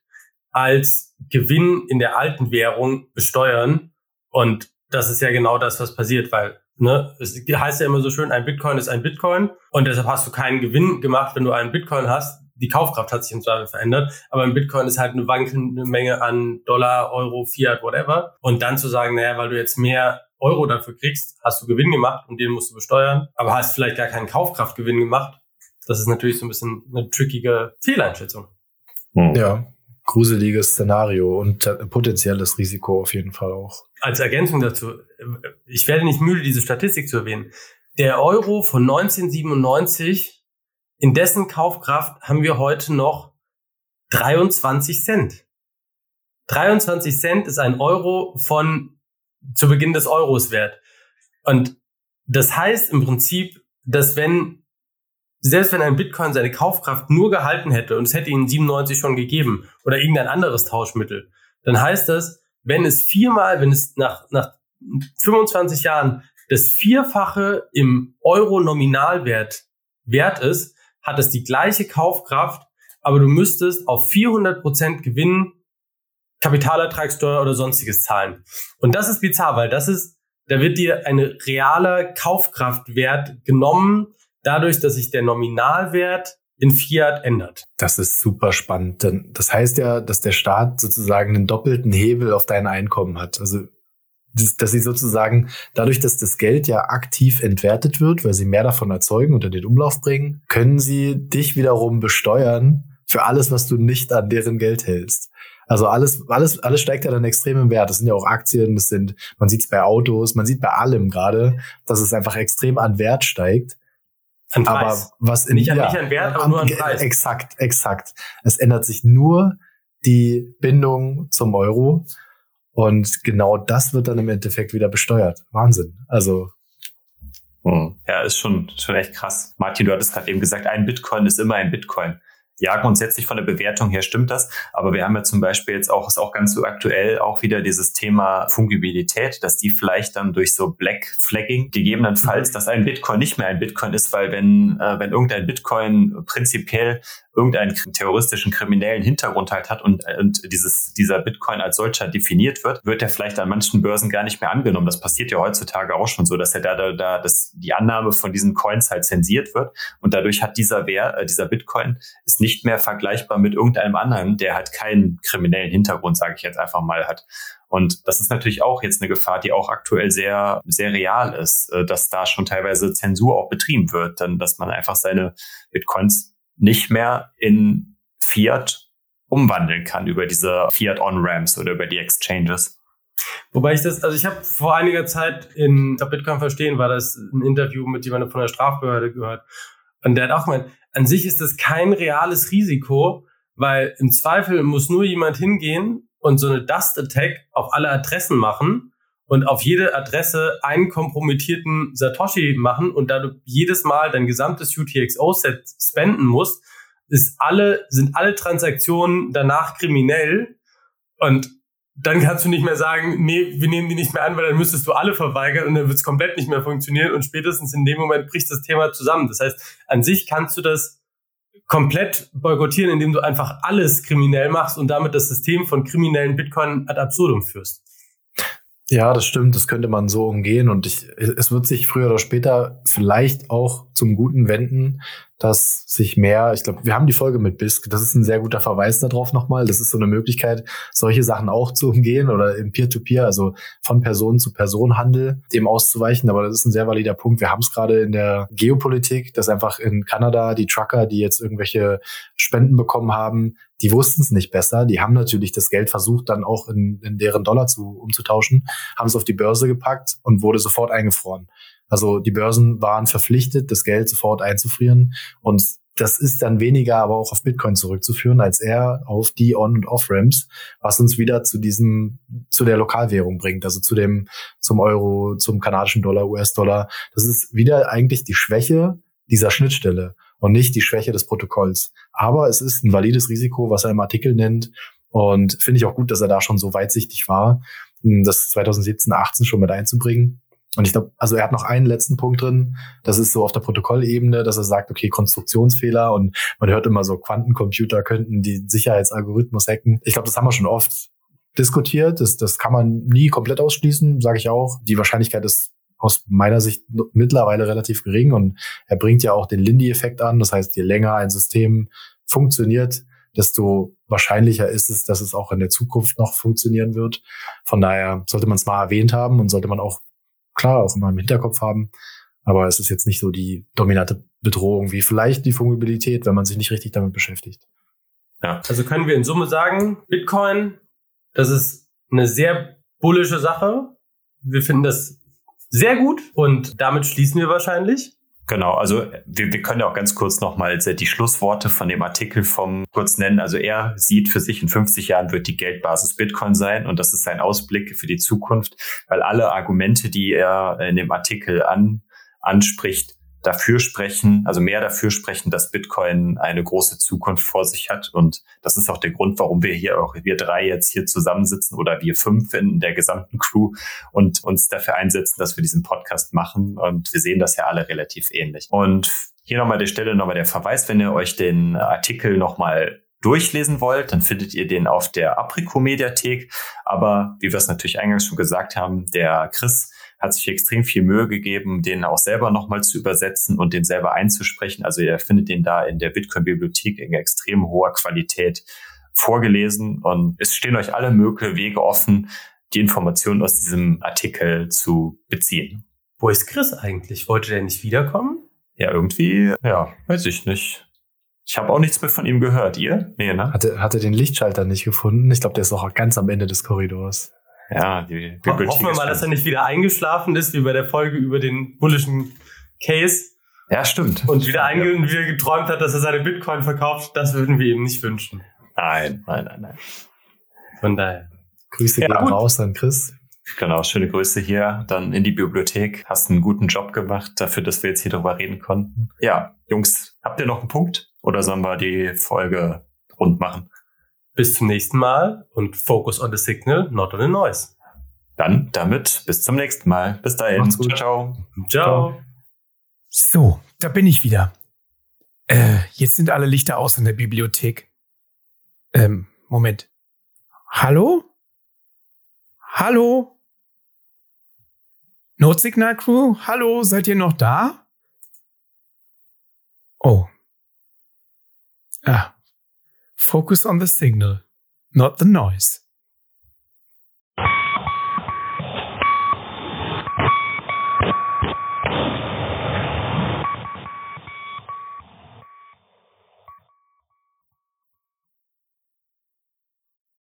als Gewinn in der alten Währung besteuern. Und das ist ja genau das, was passiert, weil ne, es heißt ja immer so schön, ein Bitcoin ist ein Bitcoin und deshalb hast du keinen Gewinn gemacht, wenn du einen Bitcoin hast. Die Kaufkraft hat sich im Zweifel verändert, aber ein Bitcoin ist halt eine wankende Menge an Dollar, Euro, Fiat, whatever. Und dann zu sagen, naja, weil du jetzt mehr Euro dafür kriegst, hast du Gewinn gemacht und den musst du besteuern, aber hast vielleicht gar keinen Kaufkraftgewinn gemacht. Das ist natürlich so ein bisschen eine trickige Fehleinschätzung. Hm. Ja, gruseliges Szenario und potenzielles Risiko auf jeden Fall auch. Als Ergänzung dazu, ich werde nicht müde, diese Statistik zu erwähnen. Der Euro von 1997, in dessen Kaufkraft haben wir heute noch 23 Cent. 23 Cent ist ein Euro von zu Beginn des Euros wert. Und das heißt im Prinzip, dass wenn selbst wenn ein Bitcoin seine Kaufkraft nur gehalten hätte und es hätte ihn 97 schon gegeben oder irgendein anderes Tauschmittel, dann heißt das, wenn es viermal, wenn es nach, nach 25 Jahren das Vierfache im Euro-Nominalwert wert ist, hat es die gleiche Kaufkraft, aber du müsstest auf 400 Prozent Gewinn Kapitalertragssteuer oder sonstiges zahlen. Und das ist bizarr, weil das ist, da wird dir ein realer Kaufkraftwert genommen, dadurch, dass sich der Nominalwert in Fiat ändert. Das ist super spannend. Denn das heißt ja, dass der Staat sozusagen einen doppelten Hebel auf dein Einkommen hat. Also dass sie sozusagen dadurch, dass das Geld ja aktiv entwertet wird, weil sie mehr davon erzeugen und in den Umlauf bringen, können sie dich wiederum besteuern für alles, was du nicht an deren Geld hältst. Also alles, alles, alles steigt ja dann extrem im Wert. Das sind ja auch Aktien, das sind, man sieht es bei Autos, man sieht bei allem gerade, dass es einfach extrem an Wert steigt. An Preis. Aber was in nicht, an, ja, nicht an Wert, aber nur an Preis. Exakt, exakt. Es ändert sich nur die Bindung zum Euro. Und genau das wird dann im Endeffekt wieder besteuert. Wahnsinn. Also. Hm. Ja, ist schon, schon echt krass. Martin, du hattest gerade eben gesagt, ein Bitcoin ist immer ein Bitcoin. Ja, grundsätzlich von der Bewertung her stimmt das. Aber wir haben ja zum Beispiel jetzt auch, ist auch ganz so aktuell auch wieder dieses Thema Fungibilität, dass die vielleicht dann durch so Black Flagging gegebenenfalls, mhm. dass ein Bitcoin nicht mehr ein Bitcoin ist, weil wenn, äh, wenn irgendein Bitcoin prinzipiell irgendeinen terroristischen kriminellen Hintergrund halt hat und, und dieses, dieser Bitcoin als solcher definiert wird, wird er vielleicht an manchen Börsen gar nicht mehr angenommen. Das passiert ja heutzutage auch schon so, dass er da, da, da dass die Annahme von diesen Coins halt zensiert wird und dadurch hat dieser Wert, äh, dieser Bitcoin ist nicht mehr vergleichbar mit irgendeinem anderen, der halt keinen kriminellen Hintergrund, sage ich jetzt einfach mal, hat. Und das ist natürlich auch jetzt eine Gefahr, die auch aktuell sehr, sehr real ist, äh, dass da schon teilweise Zensur auch betrieben wird, dann, dass man einfach seine Bitcoins nicht mehr in Fiat umwandeln kann über diese Fiat-On-Ramps oder über die Exchanges. Wobei ich das, also ich habe vor einiger Zeit in der Bitcoin verstehen, war das ein Interview mit jemandem von der Strafbehörde gehört. Und der hat auch gemeint, an sich ist das kein reales Risiko, weil im Zweifel muss nur jemand hingehen und so eine Dust-Attack auf alle Adressen machen und auf jede Adresse einen kompromittierten Satoshi machen und da du jedes Mal dein gesamtes UTXO-Set spenden musst, ist alle, sind alle Transaktionen danach kriminell. Und dann kannst du nicht mehr sagen, nee, wir nehmen die nicht mehr an, weil dann müsstest du alle verweigern und dann wird es komplett nicht mehr funktionieren und spätestens in dem Moment bricht das Thema zusammen. Das heißt, an sich kannst du das komplett boykottieren, indem du einfach alles kriminell machst und damit das System von kriminellen Bitcoin ad absurdum führst. Ja, das stimmt, das könnte man so umgehen und ich, es wird sich früher oder später vielleicht auch zum Guten wenden, dass sich mehr, ich glaube, wir haben die Folge mit BISC, das ist ein sehr guter Verweis darauf nochmal. Das ist so eine Möglichkeit, solche Sachen auch zu umgehen oder im Peer-to-Peer, -Peer, also von Person zu Person Handel, dem auszuweichen. Aber das ist ein sehr valider Punkt. Wir haben es gerade in der Geopolitik, dass einfach in Kanada die Trucker, die jetzt irgendwelche Spenden bekommen haben, die wussten es nicht besser. Die haben natürlich das Geld versucht, dann auch in, in deren Dollar zu, umzutauschen, haben es auf die Börse gepackt und wurde sofort eingefroren. Also die Börsen waren verpflichtet, das Geld sofort einzufrieren und das ist dann weniger aber auch auf Bitcoin zurückzuführen, als eher auf die On- und Off-Ramps, was uns wieder zu diesem, zu der Lokalwährung bringt, also zu dem, zum Euro, zum kanadischen Dollar, US-Dollar. Das ist wieder eigentlich die Schwäche dieser Schnittstelle und nicht die Schwäche des Protokolls. Aber es ist ein valides Risiko, was er im Artikel nennt. Und finde ich auch gut, dass er da schon so weitsichtig war, das 2017, 18 schon mit einzubringen. Und ich glaube, also er hat noch einen letzten Punkt drin. Das ist so auf der Protokollebene, dass er sagt, okay, Konstruktionsfehler und man hört immer so, Quantencomputer könnten die Sicherheitsalgorithmus hacken. Ich glaube, das haben wir schon oft diskutiert. Das, das kann man nie komplett ausschließen, sage ich auch. Die Wahrscheinlichkeit ist aus meiner Sicht mittlerweile relativ gering und er bringt ja auch den Lindy-Effekt an. Das heißt, je länger ein System funktioniert, desto wahrscheinlicher ist es, dass es auch in der Zukunft noch funktionieren wird. Von daher sollte man es mal erwähnt haben und sollte man auch klar auch immer im Hinterkopf haben. Aber es ist jetzt nicht so die dominante Bedrohung wie vielleicht die Fungibilität, wenn man sich nicht richtig damit beschäftigt. Ja. Also können wir in Summe sagen, Bitcoin, das ist eine sehr bullische Sache. Wir finden das sehr gut und damit schließen wir wahrscheinlich. Genau, also wir, wir können ja auch ganz kurz nochmal die Schlussworte von dem Artikel vom kurz nennen. Also er sieht für sich, in 50 Jahren wird die Geldbasis Bitcoin sein und das ist sein Ausblick für die Zukunft, weil alle Argumente, die er in dem Artikel an, anspricht, dafür sprechen, also mehr dafür sprechen, dass Bitcoin eine große Zukunft vor sich hat. Und das ist auch der Grund, warum wir hier auch, wir drei jetzt hier zusammensitzen oder wir fünf in der gesamten Crew und uns dafür einsetzen, dass wir diesen Podcast machen. Und wir sehen das ja alle relativ ähnlich. Und hier nochmal der Stelle nochmal der Verweis, wenn ihr euch den Artikel nochmal durchlesen wollt, dann findet ihr den auf der Aprico-Mediathek. Aber wie wir es natürlich eingangs schon gesagt haben, der Chris hat sich extrem viel Mühe gegeben, den auch selber nochmal zu übersetzen und den selber einzusprechen. Also ihr findet den da in der Bitcoin-Bibliothek in extrem hoher Qualität vorgelesen und es stehen euch alle möglichen Wege offen, die Informationen aus diesem Artikel zu beziehen. Wo ist Chris eigentlich? Wollte der nicht wiederkommen? Ja, irgendwie, ja, weiß ich nicht. Ich habe auch nichts mehr von ihm gehört. Ihr? Nee, ne? Hatte, hatte den Lichtschalter nicht gefunden. Ich glaube, der ist auch ganz am Ende des Korridors. Ja, die Bibliothek. Hoffen wir mal, dass er nicht wieder eingeschlafen ist, wie bei der Folge über den bullischen Case. Ja, stimmt. Und wieder, einge und wieder geträumt hat, dass er seine Bitcoin verkauft. Das würden wir ihm nicht wünschen. Nein, nein, nein, nein. Von daher. Grüße ja, gehen raus an Chris. Genau, schöne Grüße hier dann in die Bibliothek. Hast einen guten Job gemacht dafür, dass wir jetzt hier drüber reden konnten. Ja, Jungs, habt ihr noch einen Punkt? Oder sollen wir die Folge rund machen? Bis zum nächsten Mal und focus on the signal, not on the noise. Dann damit bis zum nächsten Mal. Bis dahin. Ciao. Ciao. Ciao. So, da bin ich wieder. Äh, jetzt sind alle Lichter aus in der Bibliothek. Ähm, Moment. Hallo? Hallo? Notsignal Crew? Hallo, seid ihr noch da? Oh. Ah, Focus on the signal, not the noise.